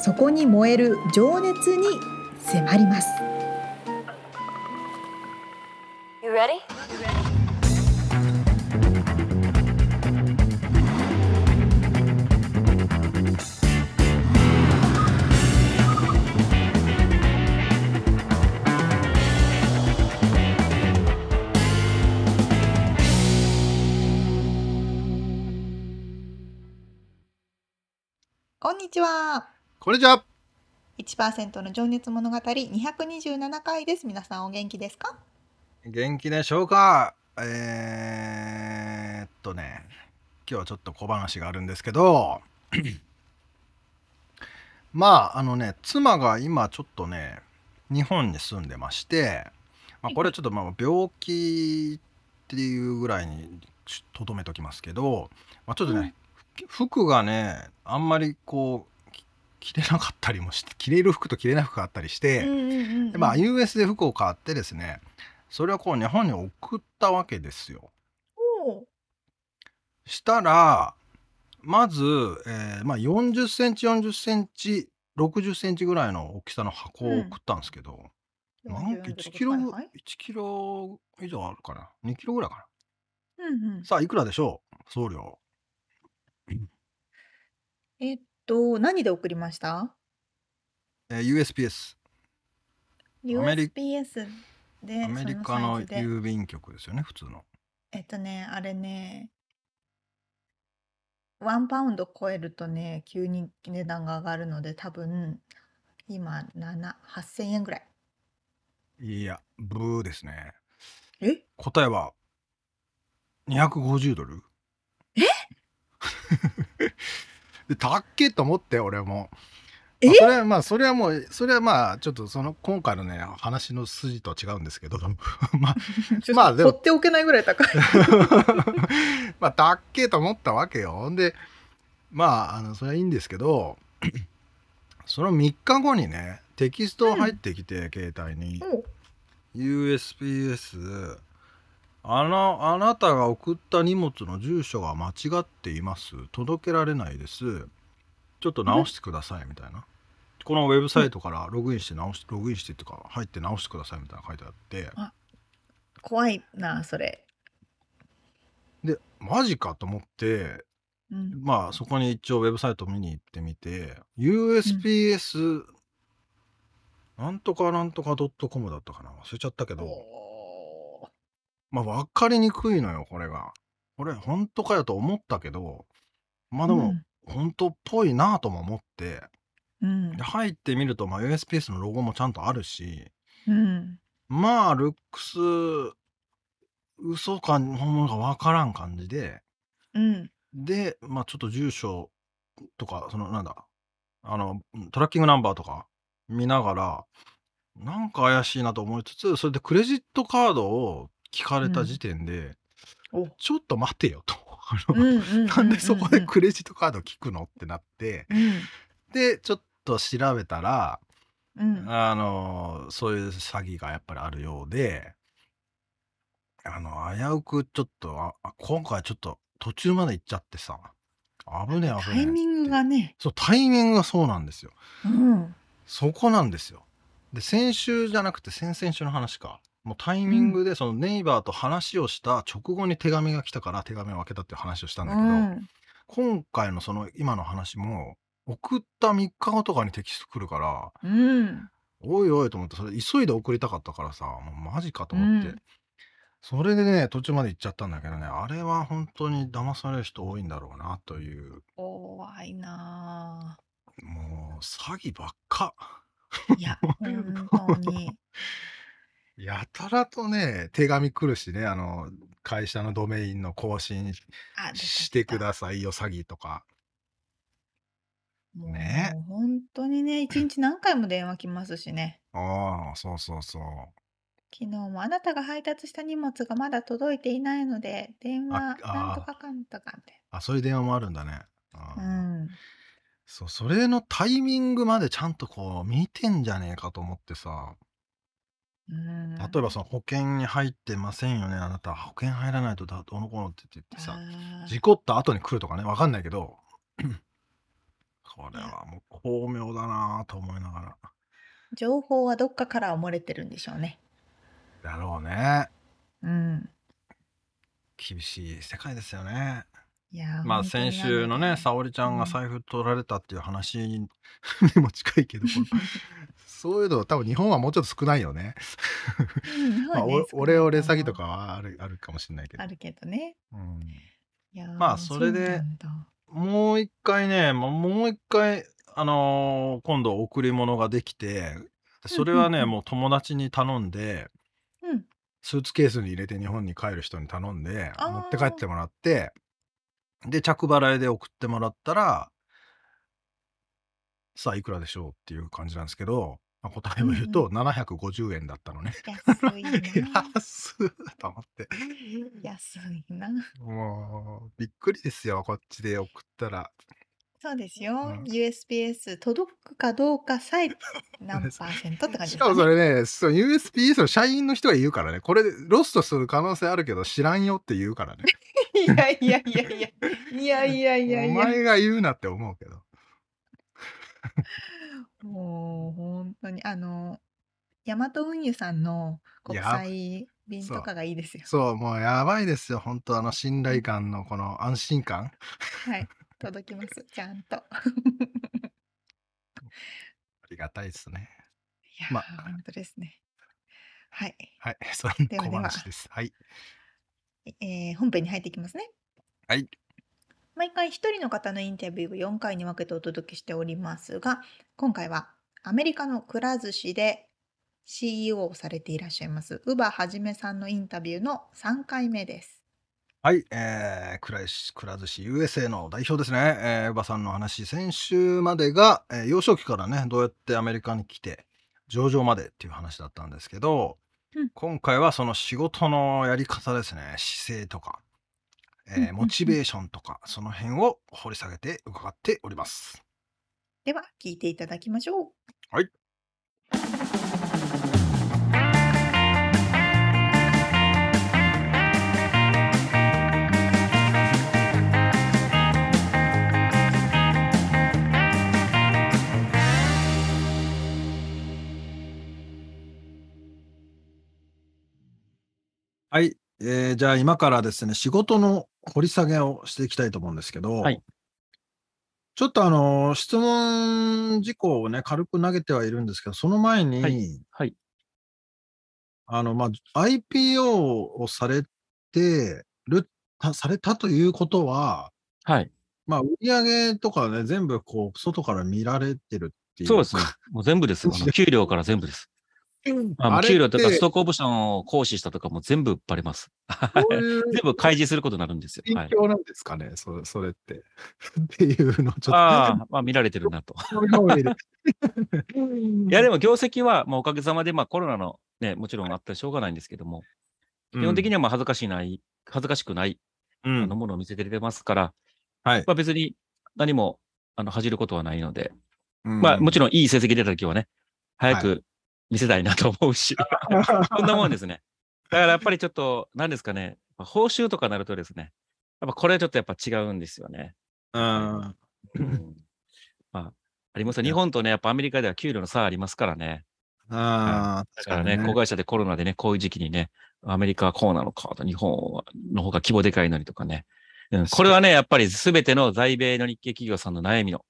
そこに燃える情熱に迫ります。こんにちは。こんにちは。1%の情熱物語227回です。皆さんお元気ですか？元気でしょうか？えー、っとね、今日はちょっと小話があるんですけど、まあ、あのね、妻が今ちょっとね、日本に住んでまして、まあ、これはちょっとまあ病気っていうぐらいにとどめときますけど、まあ、ちょっとね、服がね、あんまりこう、き着れなかったりもして、着れる服と着れない服があったりして、んでまあ US で服を買ってですねそれをこう日本に送ったわけですよ。したらまず、えーまあ、40センチ40センチ60センチぐらいの大きさの箱を送ったんですけど、なんか1キロ、はいはい1キロ以上あるかな2キロぐらいかうんうんなさあいくらでしょう送料えっと、何で送りました？えー USPS メリ ?USPS で、アメリカのそのサイズで。郵便局ですよね普通の。えっとね、あれね、ワンパウンド超えるとね、急に値段が上がるので、多分、今、7、8000円ぐらい。いやブーですね。え？答えは250ドル。え？でたっけと思って俺も。え？まあそれはまあそれはもうそれはまあちょっとその今回のね話の筋とは違うんですけど。まあまあでも。放っておけないぐらい高い。まあたっけと思ったわけよ。でまああのそれはいいんですけど その3日後にねテキスト入ってきて、携帯に。お USPS あのあなたが送った荷物の住所が間違っています。届けられないです。ちょっと直してくださいみたいな。このウェブサイトからログインして直しログインしてっていうか入って直してくださいみたいなの書いてあって。怖いな、それ。でマジかと思ってうん。まあそこに一応ウェブサイト見に行ってみて USPS なんとかなんとか .com だったかな。忘れちゃったけどまあ分かりにくいのよこれが。これ本当かよと思ったけどまあでも、本当っぽいなとも思ってうんで入ってみると、まあ、USPS のロゴもちゃんとあるしうん。まあルックス嘘か本物か分からん感じでうん。でまあちょっと住所とかそのなんだあのトラッキングナンバーとか見ながらなんか怪しいなと思いつつそれでクレジットカードを聞かれた時点で、お。ちょっと待てよと。なんでそこでクレジットカード聞くのってなって。うん。でちょっと調べたらうん。あのそういう詐欺がやっぱりあるようであの危うくちょっとああ今回ちょっと途中まで行っちゃってさ危ねえ危ねえタイミングがね。そうタイミングがそうなんですよ。うん。そこなんですよ。で先週じゃなくて先々週の話かもうタイミングでそのネイバーと話をした直後に手紙が来たから手紙を開けたっていう話をしたんだけど、うん。今回のその今の話も送った3日後とかにテキスト来るからうん。おいおいと思ってそれ急いで送りたかったからさもうマジかと思って、うんそれでね途中まで行っちゃったんだけどねあれは本当に騙される人多いんだろうなという怖いなもう詐欺ばっかぁ。いや、本当に。やたらとね手紙来るしねあの会社のドメインの更新してくださいよ詐欺とかもうね本当にね、一日何回も電話来ますしね。ああ、そうそうそう。昨日もあなたが配達した荷物がまだ届いていないので、電話あなんとかかんとかみあ、そういう電話もあるんだね。うん。そう、それのタイミングまでちゃんとこう見てんじゃねえかと思ってさ、うん。例えばその保険に入ってませんよね、あなた。保険入らないとだどうのこうのって言ってさ、事故った後に来るとかね、わかんないけど、これはもう巧妙だなぁと思いながら。情報はどっかから漏れてるんでしょうね。だろうね。うん。厳しい世界ですよね。いやー、まあ本当に先週のね、沙織ちゃんがうん財布取られたっていう話にも近いけど、この そういうの多分日本はもうちょっと少ないよね。うんまあ、ねおオレオレ少ない詐欺とかはあるあるかもしれないけどあ。るけどね。うんいやーまあそれでもう一回ね、もうもう一回、あのー今度贈り物ができて、それはね、もう友達に頼んで、うん。スーツケースに入れて日本に帰る人に頼んで、持って帰ってもらって、で、着払いで送ってもらったら、さあ、いくらでしょうっていう感じなんですけど、まあ、答えを言うと、750円だったのね。安いな。安っと思って。安いな。もう、びっくりですよ、こっちで送ったら。そうですよ。うん USPS 届くかどうかさえ何パーセントって感じしですかね。かもそれね、そう USPS の社員の人が言うからね、これロストする可能性あるけど知らんよって言うからね。いやいやいやいや。いやいやいやいや。お前が言うなって思うけど。もう本当にあのヤマト運輸さんの国や際便とかがいいですよ。そう、もうやばいですよ、本当あの信頼感のこの安心感。はい。届きます。ちゃんと。ありがたいですね。いやー、ま本当ですね。はい。はい、そんな小ではでは話です。はい。えー本編に入っていきますね。はい。毎回一人の方のインタビューを4回に分けてお届けしておりますが、今回はアメリカのくら寿司で CEO をされていらっしゃいます、宇場はじめさんのインタビューの3回目です。はい、えー、くらしくら寿司 USA の代表ですね、えー、馬さんの話、先週までが、えー幼少期からね、どうやってアメリカに来て、上場までっていう話だったんですけど、うん。今回はその仕事のやり方ですね、姿勢とか、えーモチベーションとか、その辺を掘り下げて伺っております。では、聞いていただきましょう。はい。はい、えーじゃあ今からですね、仕事の掘り下げをしていきたいと思うんですけど、はいちょっとあの、質問事項をね、軽く投げてはいるんですけど、その前に、はいはい。あの、まあ、IPO をされてる、たされたということは、はい。まあ、売上とかね、全部こう、外から見られてるっていう。そうですね。もう全部です。給料から全部です。給料とかストックオプションを行使したとかも全部バレます。そういう 全部開示することになるんですよ。はい。心境なんですかね、それそれって。っていうのをちょっと。ああ、まあ見られてるなと。いやでも業績は、まあ、おかげさまで、まあコロナのね、もちろんあってしょうがないんですけども、基本的にはまあ恥ずかしいない、恥ずかしくない、うん、あのものを見せてくれますから、はい。まあ別に何も、あの、恥じることはないので、うんまあもちろんいい成績出た時はね、早はく見せたいなと思うし、そんなもんですね。だからやっぱりちょっと、何ですかね、報酬とかなるとですね、やっぱこれはちょっとやっぱ違うんですよね。うんうんまあ、ありますよ日本とね、やっぱアメリカでは給料の差ありますからね。ああ、だからね、子会社でコロナでね、こういう時期にね、アメリカはこうなのかと、日本の方が規模でかいのにとかね。うん、これはね、やっぱり全ての在米の日系企業さんの悩みの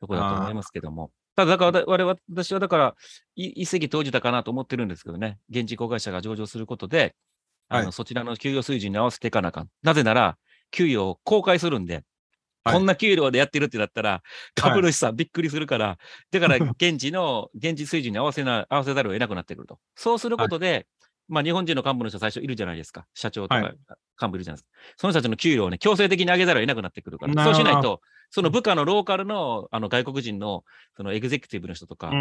ところだと思いますけども。ただ、だから我々、私はだから、い一石投じたかなと思ってるんですけどね、現地子会社が上場することで、あの、はいそちらの給与水準に合わせていかなあかん。なぜなら、給与を公開するんで、はいこんな給料でやってるってなったら、株主さんびっくりするから、だから 現地の、現地水準に合わせな、合わせざるを得なくなってくると。そうすることで、まあ日本人の幹部の人最初いるじゃないですか。社長とかはい幹部いるじゃないですか。その人たちの給料をね、強制的に上げざるを得なくなってくるから。なそうしないと、その部下のローカルのあの外国人のそのエグゼクティブの人とか、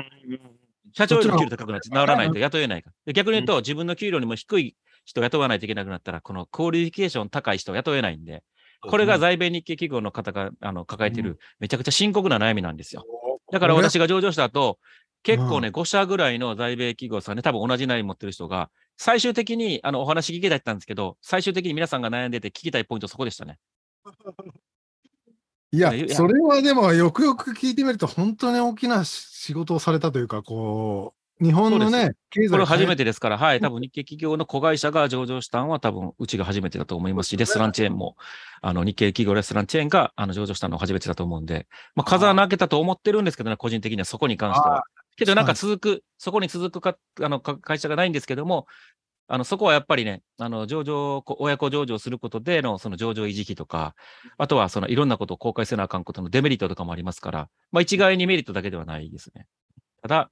社長よりも給料高くなって、ならないと雇えないから。で逆に言うと、自分の給料にも低い人を雇わないといけなくなったら、この qualification 高い人を雇えないんで、これが在米日系企業の方があの抱えているめちゃくちゃ深刻な悩みなんですよ。だから私が上場した後、結構ね、5社ぐらいの在米企業さんね、多分同じ悩み持ってる人が、最終的にあのお話聞きたいったんですけど、最終的に皆さんが悩んでて聞きたいポイントそこでしたね。いやそれはでもよくよく聞いてみると、本当に大きな仕事をされたというか、こう、日本のね、経済これ初めて。てですから、はい、多分日系企業の子会社が上場したのは多分うちが初めてだと思いますし、レストランチェーンも、あの日系企業レストランチェーンがあの上場したのは初めてだと思うんで、まあ、風穴開けたと思ってるんですけどね、個人的にはそこに関しては。けどなんか続く、そこに続くかあのか会社がないんですけども、あのそこはやっぱりね、あの上場、こ親子上場することでのその上場維持費とか、あとはそのいろんなことを公開せなあかんことのデメリットとかもありますから、まあ一概にメリットだけではないですね。ただ、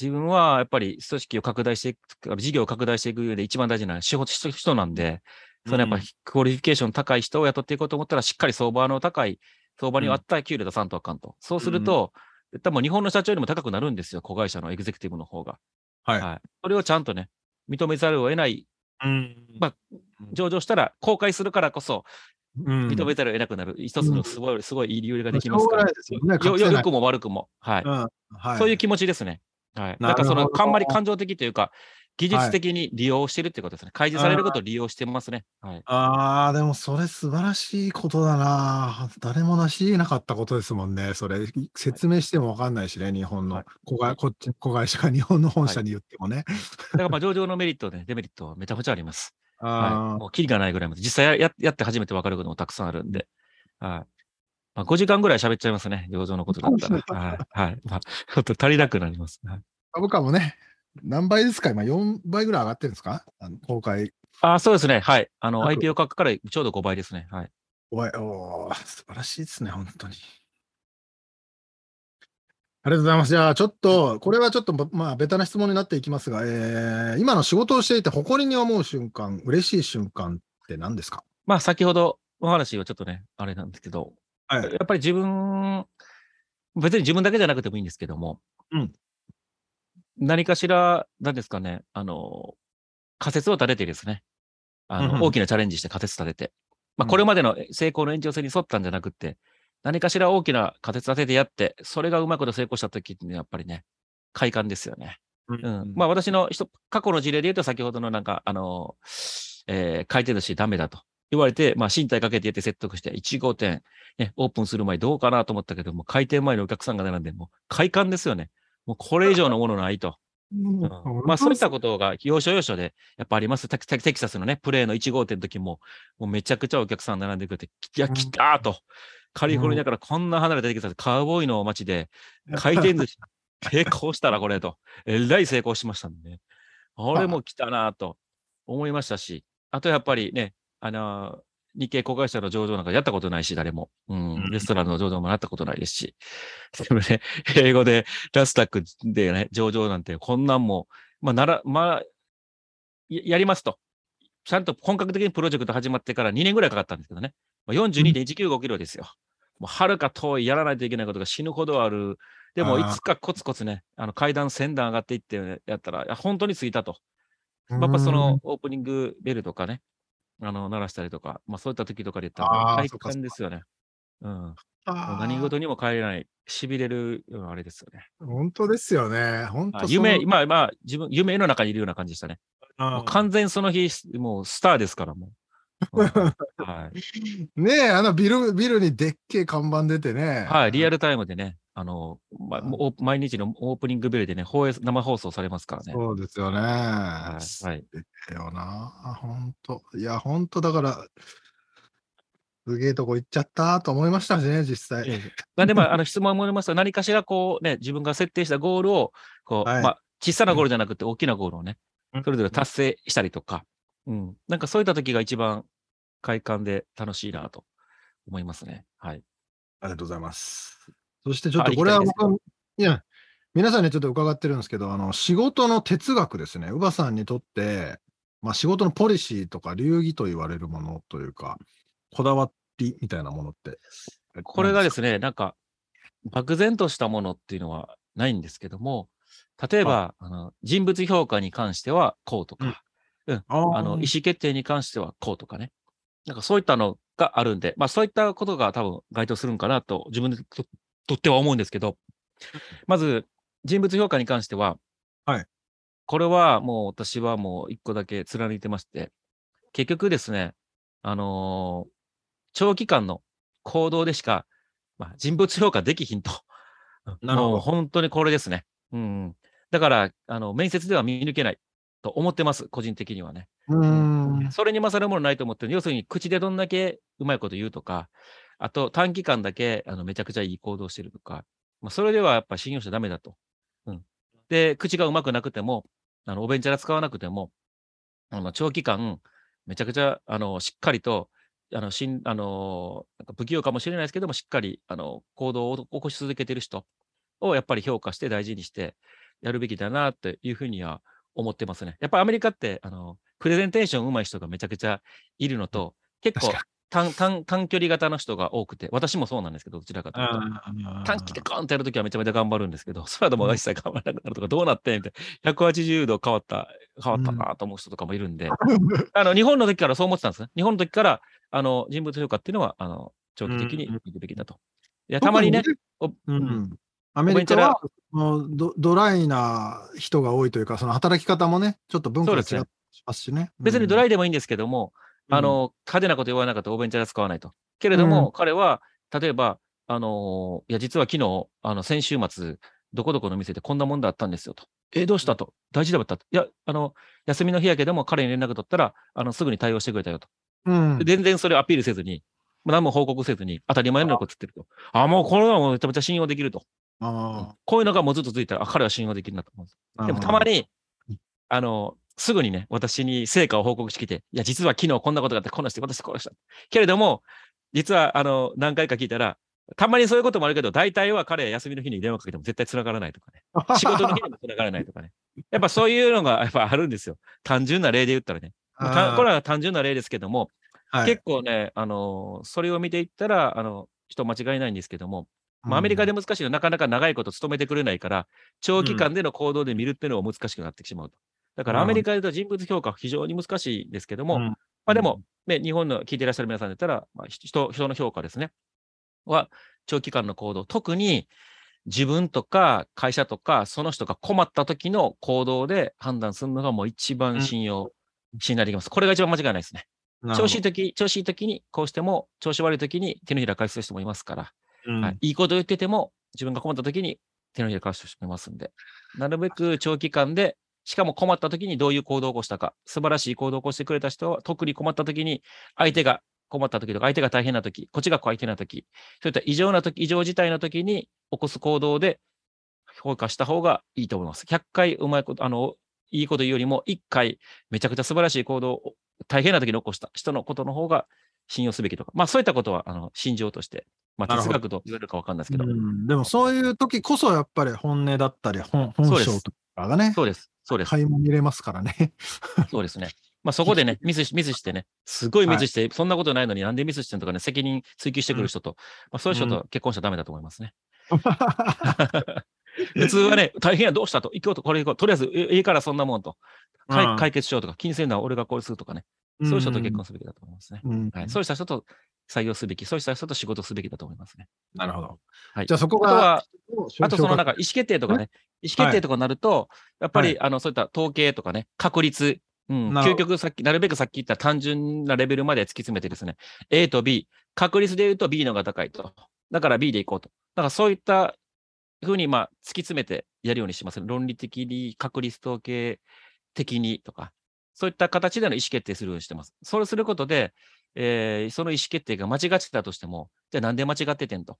自分はやっぱり組織を拡大していく、事業を拡大していく上で一番大事なのは仕事人なんで、そのやっぱり qualification 高い人を雇っていこうと思ったら、しっかり相場の高い、相場に合った給料出さんとあかんと。そうすると、多分日本の社長よりも高くなるんですよ、子会社のエグゼクティブの方が。はいはい。それをちゃんとね、認めざるを得ない、うんまあ上場したら公開するからこそ、うん認めざるを得なくなる、一つのすごい、すごいいい理由ができますからよね。よ隠せないよくも悪くも。はい。うんはいそういう気持ちですね。はい。なんかその、あんまり感情的というか、技術的に利用してるってことですね。開示されることを利用してますね。はい。ああ、でもそれ素晴らしいことだな。誰も成し得なかったことですもんね。それ、説明してもわかんないしね、日本はいの子会、こっち、子会社が日本の本社に言ってもね。だからまあ上場のメリットね、デメリットはめちゃくちゃあります。はい。あもうキリがないぐらいまで。実際ややって初めて分かることもたくさんあるんで。はい。まあ、5時間ぐらい喋っちゃいますね。上場のことだったら。はい。はい。まあ、ちょっと足りなくなります。はい、株価もね、何倍ですか？今4倍ぐらい上がってるんですか？あの公開。あそうですね。はい。あの、約 IPO 価格からちょうど5倍ですね。はい。おいおー素晴らしいですね、本当に。ありがとうございます。じゃあ、ちょっと、これはちょっと、まあ、ベタな質問になっていきますが、えー今の仕事をしていて、誇りに思う瞬間、嬉しい瞬間って何ですか？まあ、先ほどお話をちょっとね、あれなんですけど、はいやっぱり自分、別に自分だけじゃなくてもいいんですけども、うん何かしら、なんですかね、あの、仮説を立ててですね、あの、うんうん大きなチャレンジして仮説立てて、まあ、うんこれまでの成功の延長線に沿ったんじゃなくって、何かしら大きな仮説立ててやって、それがうまいこと成功したときってやっぱりね、快感ですよね。うん。まあ私の人過去の事例で言うと、先ほどのなんか、あの、えー回転寿司ダメだと言われて、まあ身体かけてやって説得して、1号店、ね、オープンする前どうかなと思ったけども、開店前のお客さんが並んで、もう快感ですよね。もうこれ以上のものないと。うんうんまあそういったことが要所要所でやっぱあります。テキサスのね、プレーの1号店の時も、もうめちゃくちゃお客さん並んでくれて、いや、来たーと。カリフォルニアからこんな離れたテキサス、カウボーイの街で、回転寿司、成功したらこれと。えらい成功しましたんでね。俺も来たなぁと思いましたし、あとやっぱりね、あのー日系子会社の上場なんかやったことないし、誰も。うんうん。レストランの上場もやったことないですし。でもね、英語でラスタックでね、上場なんてこんなんも、まあ、なら、まあ、ややりますと。ちゃんと本格的にプロジェクト始まってから2年ぐらいかかったんですけどね。まあ、42.195キロですよ。もうはるか遠いやらないといけないことが死ぬほどある。でも、いつかコツコツね、あの階段1000段上がっていってやったら、本当に過ぎたと。うんやっぱそのオープニングベルとかね、あの鳴らしたりとか、まあそういった時とかで言ったら、快あーそっか感ですよね。うん。何事にも帰れない、痺れるようなあれですよね。本当ですよね。本当あ夢、まあまあ、自分、夢の中にいるような感じでしたね。完全その日、もうスターですから、もう。うんはい。ねえ、あのビル、ビルにでっけえ看板出てね。はい、リアルタイムでね、あの、ま、毎日のオープニングベルでね、放映、生放送されますからね。そうですよね。はい。はい。だよな。本当いや、本当だから、すげえとこ行っちゃったと思いましたしね、実際。ええなんで、まあ、あの質問もありますと、何かしらこうね、自分が設定したゴールを、こう、はいまあ、小さなゴールじゃなくて大きなゴールをね、うんそれぞれ達成したりとか、うん。なんかそういった時が一番快感で楽しいなと思いますね。はい。ありがとうございます。そしてちょっとあこれは僕は、いや、皆さんにちょっと伺ってるんですけど、あの、仕事の哲学ですね。乳母さんにとって、まあ仕事のポリシーとか流儀と言われるものというか、こだわりみたいなものってこれがですね、なんか、漠然としたものっていうのはないんですけども、例えば、あの人物評価に関してはこうとか、うん。あー。あの意思決定に関してはこうとかね。なんかそういったのがあるんで、まあそういったことが多分該当するんかなと自分でととっては思うんですけど、まず人物評価に関しては、はいこれはもう私はもう一個だけ貫いてまして、結局ですね、あのー長期間の行動でしか、まあ、人物評価できひんと。なるほど本当にこれですね。うん。だから、あの、面接では見抜けないと思ってます、個人的にはね。うーん。それに勝るものないと思ってる。要するに、口でどんだけうまいこと言うとか、あと短期間だけあのめちゃくちゃいい行動してるとか、まあ、それではやっぱ信用しちゃダメだと。うん。で、口がうまくなくても、あの、おべんちゃら使わなくても、あの、長期間、めちゃくちゃ、あの、しっかりと、あの、しん、あの、なんか不器用かもしれないですけども、しっかり、あの、行動を起こし続けてる人をやっぱり評価して大事にしてやるべきだなっていうふうには思ってますね。やっぱりアメリカって、あの、プレゼンテーション上手い人がめちゃくちゃいるのと、結構短短短距離型の人が多くて、私もそうなんですけど、どちらかというと。短期でガーンとやるときはめちゃめちゃ頑張るんですけど、それはでも一切頑張らなくなるとか、どうなってんみたいな。180度変わった、変わったなと思う人とかもいるんで、あの、日本の時からそう思ってたんですね。日本の時から、あの、人物評価っていうのは、あの、長期的にうんうん見るべきだと。いや、たまにね、おううんん。アメリカはドドライな人が多いというか、その働き方もね、ちょっと文化が違そうですねったりしますしね。別にドライ、イでもいいんですけども、うんあ、の、派手なこと言わなかったらお弁当は使わないと。けれども、彼は、例えば、あのいや、実は昨日、あの、先週末、どこどこの店でこんなもんだったんですよと。え、どうしたと。大事だったと。いや、あの、休みの日やけども、彼に連絡取ったら、あの、すぐに対応してくれたよと。うんで全然それをアピールせずに、何も報告せずに、当たり前のこと言ってると。あ、もうこれはもうめちゃめちゃ信用できると。あこういうのがもうずっと続いたら、あ、彼は信用できるなと思うんです。ーでもたまにうん、あの、すぐにね、私に成果を報告してきて、いや、実は昨日こんなことがあって、こんなして、私こうした。けれども、実は、あの、何回か聞いたら、たまにそういうこともあるけど、大体は彼は休みの日に電話かけても絶対繋がらないとかね。仕事の日にも繋がらないとかね。やっぱそういうのがやっぱあるんですよ。単純な例で言ったらね。これは単純な例ですけども、はい結構ね、あの、それを見ていったら、あの、人間違いないんですけども、まあ、アメリカで難しいのはなかなか長いこと勤めてくれないから、長期間での行動で見るっていうのが難しくなってしまうと。だからアメリカで言うと人物評価は非常に難しいですけども、うん。まあでも、ね、日本の聞いていらっしゃる皆さんだったら、まあ、人人の評価ですね。は、長期間の行動、特に自分とか会社とか、その人が困った時の行動で判断するのがもう一番信用、信頼できます。これが一番間違いないですね。調子いい時、調子いい時にこうしても、調子悪い時に手のひら返す人もいますから、うん。はい、いいこと言ってても、自分が困った時に手のひら返す人もいますんで、なるべく長期間で、しかも困った時にどういう行動を起こしたか、素晴らしい行動を起こしてくれた人は、特に困った時に、相手が困った時とか、相手が大変な時、こっちが相手な時、そういった異常な時、異常事態の時に起こす行動で評価した方がいいと思います。100回うまいこと、あの、いいこと言うよりも、1回めちゃくちゃ素晴らしい行動を大変な時に起こした人のことの方が信用すべきとか、まあそういったことは、あの、心情として、まあ哲学と言われるかわかんないですけど、うん。でもそういう時こそやっぱり本音だったり本本性とかがね、そうです。そうです。垣間見れますからね。そうですね。まあそこでね、ミスし、ミスしてね、すごいミスして、そんなことないのになんでミスしてんとかね、責任追及してくる人と、まあそういう人と結婚しちゃダメだと思いますね。普通はね、大変や、どうしたと、行こうと、これ行こう、とりあえず、えいいからそんなもんと、解決しようとか、気にせんのは俺がこうするとかね、そういう人と結婚すべきだと思いますね。うん。はい、そうした人と採用すべき、そうした人と仕事すべきだと思いますね。なるほど。はい。じゃあそこが、あとは、ああとそのなんか意思決定とかね、意思決定とかになると、やっぱり、あの、そういった統計とかね、確率、うん、究極さっき、なるべくさっき言った単純なレベルまで突き詰めてですね、A と B、確率で言うと B のが高いと。だから B でいこうと。だからそういったふうに、まあ、突き詰めてやるようにします。論理的に、確率統計的にとか、そういった形での意思決定するようにしてます。それすることで、えーその意思決定が間違ってたとしても、じゃあなんで間違っててんと。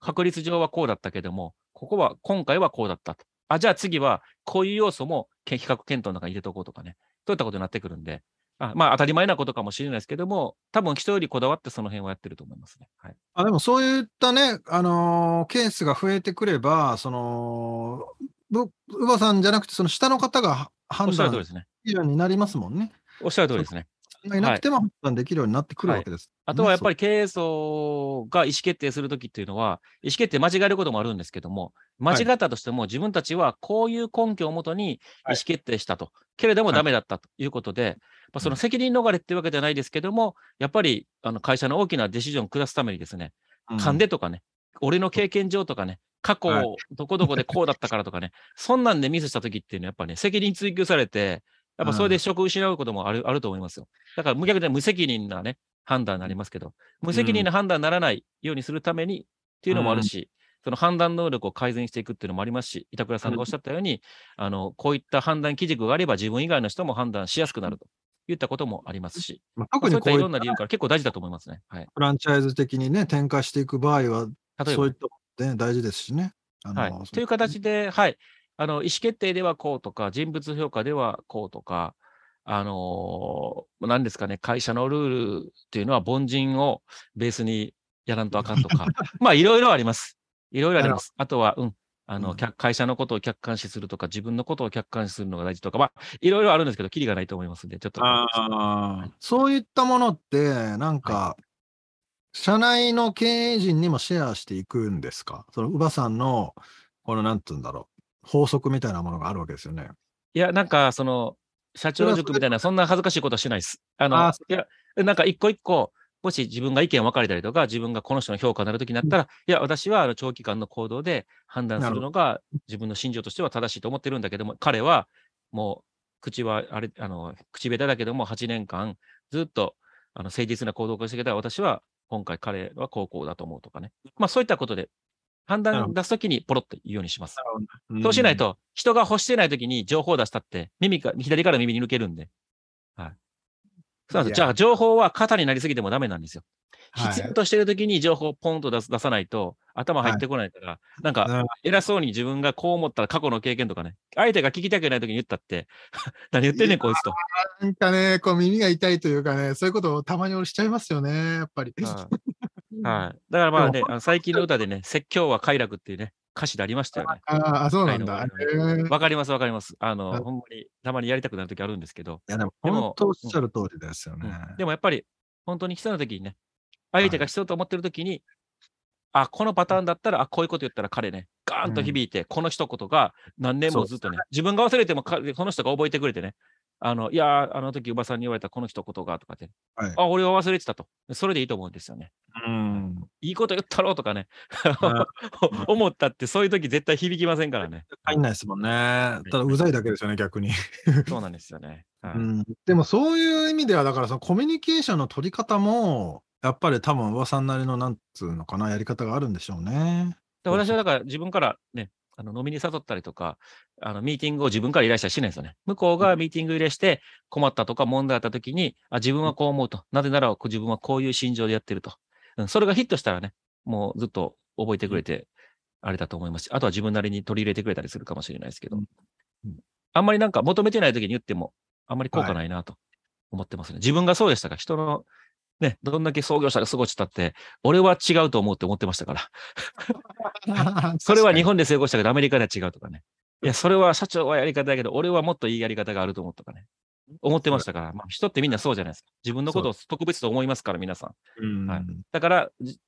確率上はこうだったけども、ここは、今回はこうだったと。あ、じゃあ次は、こういう要素も比較検討の中に入れておこうとかね。そういったことになってくるんで、あまあ当たり前なことかもしれないですけども、多分人よりこだわってその辺はやってると思いますね。はい。あでもそういったね、あのーケースが増えてくれば、その、ぶうばさんじゃなくて、その下の方がお判断ですね。するようになりますもんね。おっしゃる通りですね。がいなくても判断できるようになってくるわけです、あとはやっぱり、り経営層が意思決定するときっていうのは、意思決定間違えることもあるんですけども、間違ったとしても自分たちはこういう根拠をもとに意思決定したと。けれどもはい。ダメだったということで、まあ、その責任逃れっていうわけじゃないですけども、やっぱりあの会社の大きなディシジョンを下すためにですね、うん。勘でとかね、俺の経験上とかね、過去はい。どこどこでこうだったからとかね、そんなんでミスしたときっていうのはやっぱね、責任追及されて、やっぱそれで職を失うこともある,、あると思いますよ。だから無逆で無責任なね、判断になりますけど、無責任な判断にならないようにするためにっていうのもあるし、その判断能力を改善していくっていうのもありますし、板倉さんがおっしゃったように、あの、こういった判断基軸があれば自分以外の人も判断しやすくなるといったこともありますし、まあ、特にこういったいろんな理由から結構大事だと思いますね。はい。フランチャイズ的にね、展開していく場合は、例えばそういったことね、大事ですしね。はい。という形で、はい。あの、意思決定ではこうとか、人物評価ではこうとか、あのー何ですかね、会社のルールっていうのは凡人をベースにやらんとあかんとか、まあ、いろいろあります。いろいろあります。あとは、うん。あの、うん客会社のことを客観視するとか、自分のことを客観視するのが大事とか、まあ、いろいろあるんですけど、キリがないと思いますんで、ちょっと。あーそういったものって、なんか、社内の経営陣にもシェアしていくんですか？その、乳母さんの、この、なんて言うんだろう、法則みたいなものがあるわけですよね。いや、なんか、その、社長塾みたいな、そんな恥ずかしいことはしないです。あの、あいや、なんか一個一個、もし自分が意見分かれたりとか、自分がこの人の評価になるときになったら、いや、私はあの長期間の行動で判断するのが自分の信条としては正しいと思ってるんだけども、彼はもう、口は、あれ、あの、口下手だけども、8年間、ずっと、あの、誠実な行動をしてきた私は、今回彼は高校だと思うとかね。まあ、そういったことで、判断出すときにポロッと言うようにします。うんそうしない。と、人が欲してないときに情報を出したって、耳か、左から耳に抜けるんで。はい。そうですじゃあ、情報は肩になりすぎてもダメなんですよ。はい必要としてるときに情報をポンと出す出さないと、頭入ってこないから、なんか、うん偉そうに自分がこう思ったら過去の経験とかね、相手が聞きたくないときに言ったって、何言ってんねん、こいつと。なんかね、こう耳が痛いというかね、そういうことをたまに俺しちゃいますよね、やっぱり。はい。はい。だからまあね、あの最近の歌でね、説教は快楽っていうね、歌詞でありましたよね。ああ、そうなんだ。わかります、わかります。あの、はいほんまに、たまにやりたくなるときあるんですけど、いや、でも、でも本当おっしゃる通りですよね。うん。でもやっぱり、本当に必要な時にね、相手が必要と思ってる時に、あ、このパターンだったら、あ、こういうこと言ったら彼ね、ガーンと響いて、この一言が何年もずっとね、自分が忘れてもか、この人が覚えてくれてね、あの、いやー、あの時、おばさんに言われたこの一言が、とかって、はいあ、俺は忘れてたと。それでいいと思うんですよね。うん。いいこと言ったろうとかね、うん 思ったって、そういう時絶対響きませんからね。入んないですもんね。ただ、うざいだけですよね、逆に。そうなんですよね。はいうん、でもそういう意味では、だからそのコミュニケーションの取り方も、やっぱり多分、噂なりのなんつうのかな、やり方があるんでしょうね。で私はだから自分からね、あの飲みに誘ったりとか、あのミーティングを自分から依頼したりしないですよね。向こうがミーティング依頼して困ったとか問題あった時に、あ自分はこう思うと。なぜなら自分はこういう心情でやってると。うん、それがヒットしたらね、もうずっと覚えてくれて、あれだと思いますし、あとは自分なりに取り入れてくれたりするかもしれないですけど、うんうんあんまりなんか求めてない時に言っても、あんまり効果ないなと思ってますね。自分がそうでしたか？ら、人のね、どんだけ創業者がすごいったって、俺は違うと思うって思ってましたから。それは日本で成功したけど、アメリカでは違うとかね。いや、それは社長はやり方だけど、俺はもっといいやり方があると思うとかね。思ってましたから、まあ、人ってみんなそうじゃないですか。自分のことを特別と思いますから、皆さん。うんはいだから、じ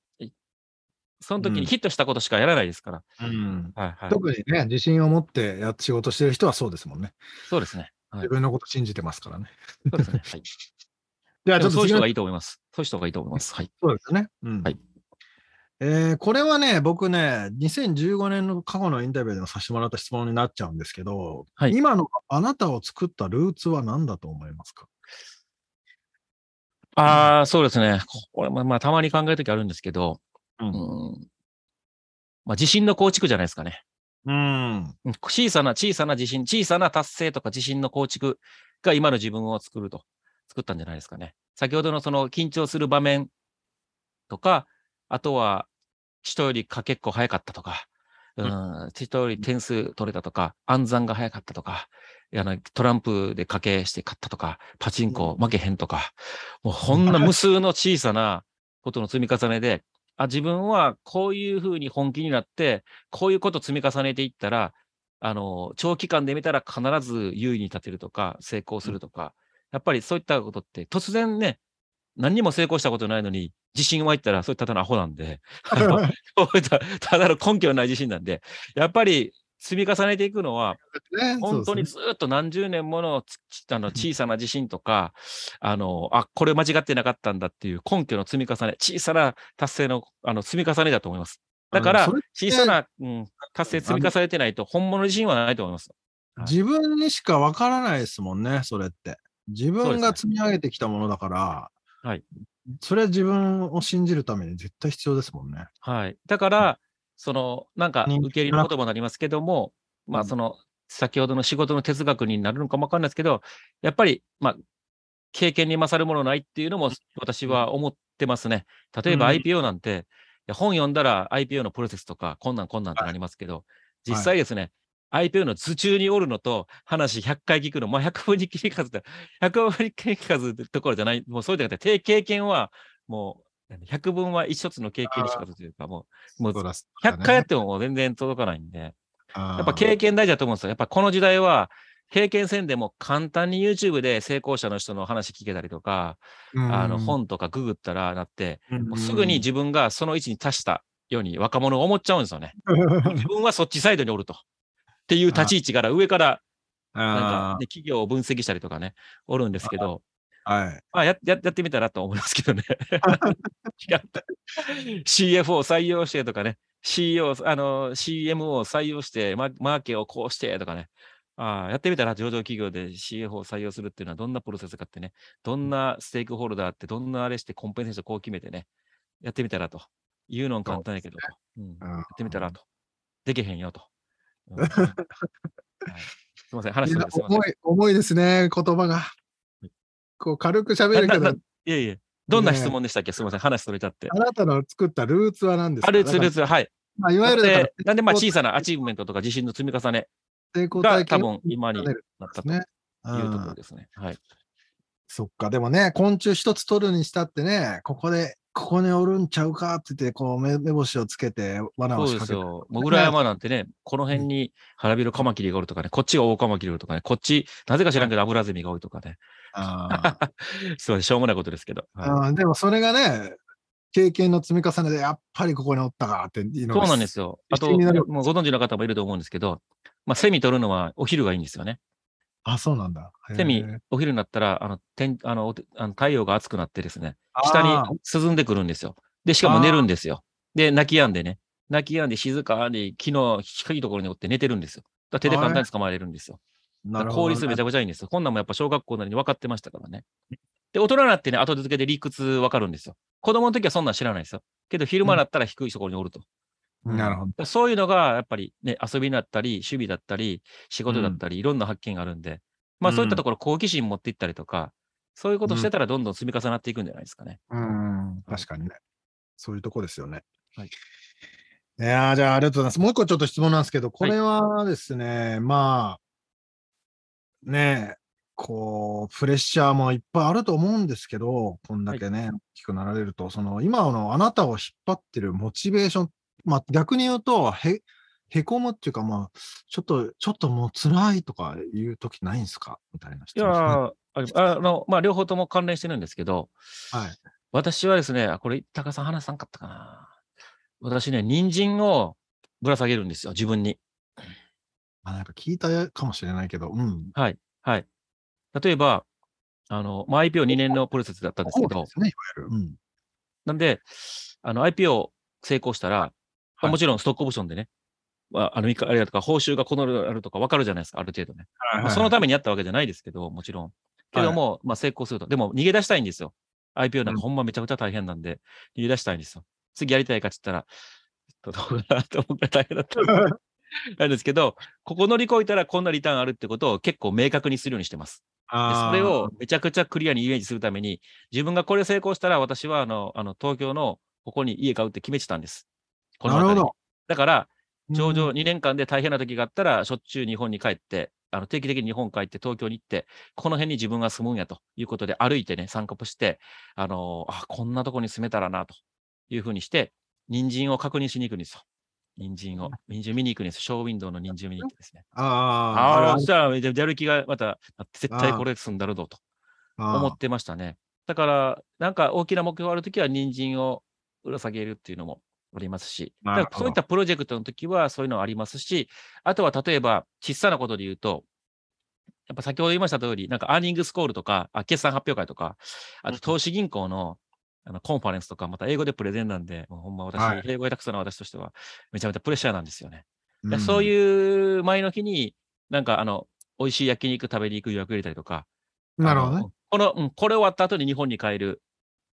その時にヒットしたことしかやらないですから。うんはいはい。特にね、自信を持ってや仕事してる人はそうですもんね。そうですね。はい自分のこと信じてますからね。そうですね。はい。じゃあちょっとそういう人がいいと思います。そういう人がいいと思います。はい。そうですね。うんはいえーこれはね、僕ね、2015年の過去のインタビューでもさせてもらった質問になっちゃうんですけど、はい今のあなたを作ったルーツは何だと思いますか？ああ、そうですね。これもまあ、たまに考えるときあるんですけど、ううんん。まあ、自信の構築じゃないですかね。うん。うん小さな小さな自信、小さな達成とか自信の構築が今の自分を作ると、作ったんじゃないですかね。先ほどのその緊張する場面とか、あとは人よりかけっこ早かったとか、うん、人より点数取れたとか、暗算が早かったとか、あのトランプで賭けして勝ったとか、パチンコ負けへんとか、もうこんな無数の小さなことの積み重ねで、あ自分はこういうふうに本気になって、こういうこと積み重ねていったら、あの、長期間で見たら必ず優位に立てるとか、成功するとか、やっぱりそういったことって突然ね、何にも成功したことないのに、自信湧いたら、それただのアホなんで、あのそういったただの根拠のない自信なんで、やっぱり積み重ねていくのは、ね本当にずっと何十年ものつあの小さな自信とか、あの、あ、これ間違ってなかったんだっていう根拠の積み重ね、小さな達成のあの積み重ねだと思います。だから小さな、うん、達成積み重ねてないと、本物の自信はないと思います。はい自分にしかわからないですもんね、それって。自分が積み上げてきたものだから、はい。それは自分を信じるために絶対必要ですもんね。はい。だから、その、なんか、受け入れの言葉になりますけども、まあ、うんその、先ほどの仕事の哲学になるのかもわかんないですけど、やっぱり、まあ、経験に勝るものないっていうのも私は思ってますね。例えばうん IPO なんて、いや本読んだら IPO のプロセスとか、こんなんこんなんってなりますけど、実際ですね、IPO の頭中におるのと話100回聞くの、まあ、100分に聞かずで、100分に聞かずってところじゃない、もうそうじゃなくて、経験はもう、100分は一つの経験にしかずというか、もう、もうそうだ100回やってももう全然届かないんで、ややっぱ経験大事だと思うんですよ。やっぱこの時代は、経験せんでも簡単に YouTube で成功者の人の話聞けたりとか、あの本とかググったらなって、もうすぐに自分がその位置に達したように若者が思っちゃうんですよね。自分はそっちサイドにおると。っていう立ち位置から上からなんか、あね、企業を分析したりとかね、おるんですけど、あはい。まあやややってみたらと思いますけどね。違った。CFO 採用してとかね、CEO、あの、CMO 採用して、ママーケをこうしてとかね。ああやってみたら上場企業で CFO を採用するっていうのはどんなプロセスかってね、どんなステークホルダーって、どんなあれしてコンペンセーションこう決めてね、やってみたらと。言うのん簡単やけど、うんうんやってみたらと。できへんよと。うんはい、すみません、話して。重い、重いですね、言葉が。こう軽く喋るけど、いえいえ、どんな質問でしたっけ？すみません、話それちゃって。あなたの作ったルーツは何ですか？あルーツ、ルーだツ、はい。まあ、いわゆるなんで、まあ、小さなアチーブメントとか自信の積み重ねが多分今になったとね。いうとこうんろですね。はい。そっか、でもね、昆虫一つ取るにしたってね、ここで、ここにおるんちゃうかって言って、こう目、目星をつけて、罠そうを仕掛けて。ですよ。もぐら山なんてね、この辺に腹びろカマキリがおるとかね、こっちがオオカマキリがおるとかね、こっち、なぜか知らんけどアブラゼミが多いとかね。あー すいません、しょうもないことですけど。はいでもそれがね、経験の積み重ねで、やっぱりここにおったかっていうのそうがなんですよ。あと、もうご存知の方もいると思うんですけど、まあ、セミ取るのはお昼がいいんですよね。あ、そうなんだ。セミお昼になったら、あの、天あのあの太陽が暑くなってですね、下に涼んでくるんですよ。で、しかも寝るんですよ。で、泣き止んでね、泣き止んで静かに木の低いところにおって寝てるんですよ。だ手で簡単に捕まえれるんですよ。なるほどね効率めちゃくちゃいいんですよ。こんなんもやっぱ小学校なりに分かってましたからね。で、大人になってね、後付けで理屈分かるんですよ。子供の時はそんなん知らないですよ。けど、昼間だったら低いところにおると。なるほど。そういうのが、やっぱりね、遊びだったり、守備だったり、仕事だったり、いろんな発見があるんで、まあそういったところ、好奇心持っていったりとか、そういうことしてたらどんどん積み重なっていくんじゃないですかね。うん、確かにね。そういうとこですよね。はい。いやーじゃあありがとうございます。もう一個ちょっと質問なんですけど、これはですね、まあ、ねえ、こう、プレッシャーもいっぱいあると思うんですけど、こんだけね、大きくなられると、その、今のあなたを引っ張ってるモチベーション、まあ逆に言うと、へ、へこむっていうか、まあ、ちょっと、ちょっともう辛いとかいう時ないんですか？みたいな質いやああの、まあ両方とも関連してるんですけど、はい。私はですね、あこれ、高さん話さんかったかな。私ね、人参をぶら下げるんですよ、自分に。あ、なんか聞いたかもしれないけど、うん。はい。はい。例えば、あの、まあ、IPO2 年のプロセスだったんですけどそうで、すね、いわゆる。うん。なんで、あの、IPO 成功したら、もちろんストックオプションでね、まあ、あの、あれだとか、報酬がこのあるとか分かるじゃないですか、ある程度ね。まあ、そのためにやったわけじゃないですけど、もちろん。けども、まあ、成功すると。でも、逃げ出したいんですよ。IPO なんうんかほんまめちゃくちゃ大変なんで、逃げ出したいんですよ。次やりたいかって言ったら、どうかなと思ったら大変だったんで。なんですけど、ここ乗り越えたらこんなリターンあるってことを結構明確にするようにしてます。それをめちゃくちゃクリアにイメージするために、自分がこれ成功したら、私はあの、あの東京のここに家買うって決めてたんです。この辺りになるほど。だから、上場うん2年間で大変な時があったら、しょっちゅう日本に帰って、あの定期的に日本帰って東京に行って、この辺に自分が住むんやということで歩いてね、参加して、あのあ、こんなとこに住めたらなというふうにして、人参を確認しに行くんですよ。人参を。人参見に行くんです。ショーウィンドウの人参見に行ってですね。ああ、ああ、そしたらやる気がまた絶対これ住んだるぞと思ってましたね。だから、なんか大きな目標あるときは、人参をぶら下げるっていうのもありますし、だからそういったプロジェクトの時はそういうのありますし、あとは例えば、小さなことで言うと、やっぱ先ほど言いました通り、なんかアーニングスコールとか、あ決算発表会とか、あと投資銀行のあのコンファレンスとか、また英語でプレゼンなんで、もうほんま私、はい。英語下手くそな私としては、めちゃめちゃプレッシャーなんですよね。うん。そういう前の日に、なんかあの、美味しい焼肉食べに行く予約入れたりとか、なるほどね。この、うん、これ終わった後に日本に帰る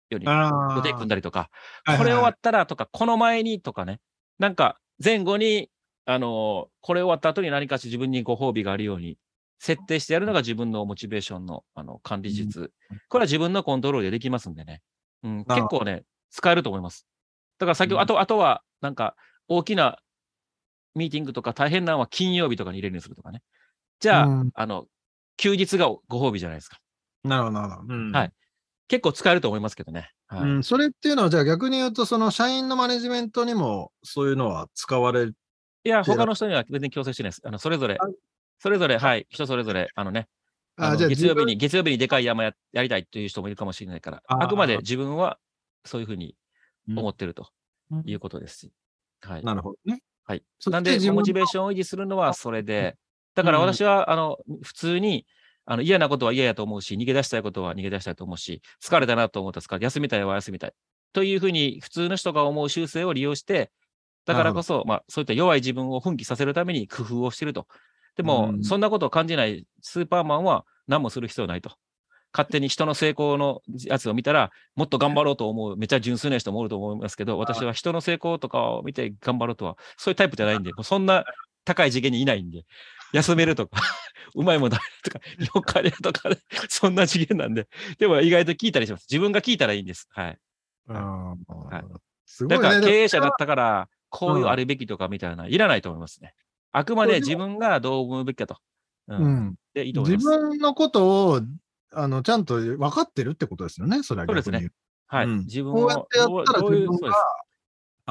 ようにあ予定組んだりとか、これ終わったらとか、この前にとかね、なんか前後に、あのこれ終わった後に何かし自分にご褒美があるように設定してやるのが自分のモチベーションのあの管理術。これは自分のコントロールでできますんでね。うん、結構ね、使えると思います。だから先ほど、うんあと、あとは、なんか、大きなミーティングとか大変なのは金曜日とかに入れるようにするとかね。じゃあ、うんあの、休日がご褒美じゃないですか。なるほど、なるほど。うんはい結構使えると思いますけどね。はいうん、それっていうのは、じゃあ逆に言うと、その社員のマネジメントにもそういうのは使われる。いや、他の人には全然強制してないです。あの、それぞれはい、それぞれ、はい、人それぞれ、あのね、ああじゃあの月曜日に、自月曜日にでかい山ややりたいという人もいるかもしれないから、あくまで自分はそういうふうに思ってると分いうことですし。はい。なるほどね。はい。そなんで、モチベーションを維持するのはそれで、だからうん私は、あの、普通に、あの嫌なことは嫌やと思うし、逃げ出したいことは逃げ出したいと思うし、疲れたなと思ったら疲れ、休みたいは休みたい。というふうに、普通の人が思う習性を利用して、だからこそ、まあ、そういった弱い自分を奮起させるために工夫をしてると。でも、うんそんなことを感じないスーパーマンは何もする必要ないと。勝手に人の成功のやつを見たら、もっと頑張ろうと思う、めっちゃ純粋な人もおると思いますけど、私は人の成功とかを見て頑張ろうとは、そういうタイプじゃないんで、もうそんな高い次元にいないんで、休めるとか、うまいもんだとか、よかれとか、そんな次元なんで、でも意外と聞いたりします。自分が聞いたらいいんです。はい。うんはいすごいね。だから経営者だったから、こういうあるべきとかみたいな、いらないと思いますね。あくまで自分がどう思うべきかと。う。うんん、で、いいと思い自ます。分のことをあのちゃんと分かってるってことですよね、それはそうですねはい。うん自分こうやっをてやったら。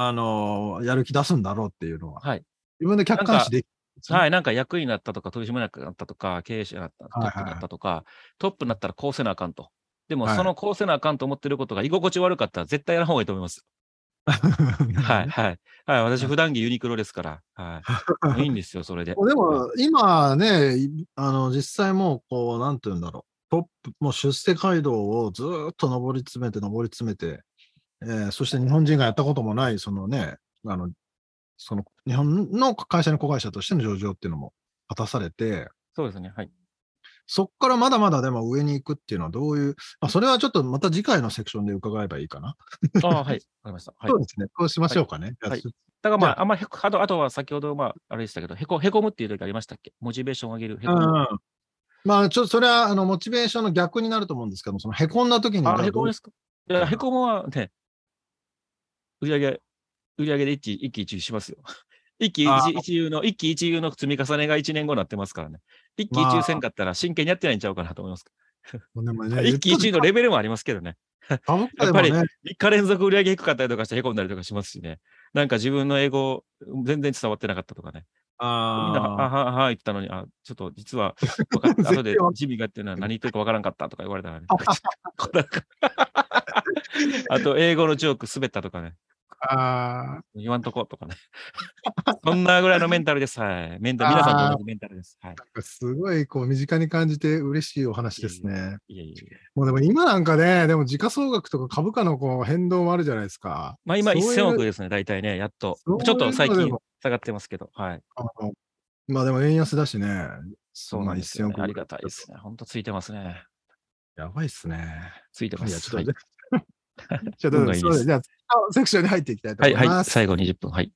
あのやる気出すんだろうっていうのは、はい。自分で客観視できる。はい、なんか役になったとか、取締役になったとか、経営者になった、トはいップになったとか、トップになったらこうせなあかんと。でも、はいそのこうせなあかんと思ってることが居心地悪かったら絶対やらん方がいいと思います。はい、はい。はい、私、普段着ユニクロですから、はい。いいんですよ、それで。でも、今ね、いあの、実際もう、こう、なんていうんだろう。トップ、もう出世街道をずーっと上り詰めて、上り詰めて、えーそして日本人がやったこともない、そのね、あの、その、日本の会社の子会社としての上場っていうのも果たされて、そうですね、はい。そこからまだまだでも上に行くっていうのはどういう、まあ、それはちょっとまた次回のセクションで伺えばいいかな。あ あ、はい、わかりました。はいそう。ですね。そうしましょうかね。はいだからまあ、ああんまりへこ、あとあとは先ほど、まあ、あれでしたけど、へこ、へこむっていう時ありましたっけ？モチベーションを上げる。へこむ。あうんまあ、ちょっとそれは、あの、モチベーションの逆になると思うんですけども、その、へこんだ時に、あ、へこむですか？いや、へこむはね、売り上げ、売り上げで一喜一喜一憂しますよ。一喜あ一一憂の、一喜一憂の積み重ねが1年後になってますからね。一喜一憂せんかったら真剣にやってないんちゃうかなと思います。一喜一憂のレベルもありますけどね。やっぱりでもね、3日連続売り上げ低かったりとかしてへこんだりとかしますしね。なんか自分の英語全然伝わってなかったとかね。みんな、ああはは言ってたのに、あ、ちょっと実は分かった。後でジミーがっていうのは何言ってるか分からんかったとか言われたらね。あと、英語のジョーク滑ったとかね。あ言わんとことかね。そんなぐらいのメンタルです。はい。メンタル、皆さんと同じメンタルです。はい。ーすごい、こう、身近に感じて嬉しいお話ですね。いえいえいえ。もうでも今なんかね、でも時価総額とか株価のこう変動もあるじゃないですか。まあ今そういう1000億ですね、大体ね、やっと。そういうちょっと最近下がってますけど、はい。あのまあでも円安だしね。そうなんですよ、ね。まあ1000億ありがたいですね。ほんとついてますね。やばいっすね。ついてまいや、す。ちょっと、はいじゃあ、どうぞ運がいいですそうじゃあ、セクションに入っていきたいとはい、はい。思います。最後20分。はい。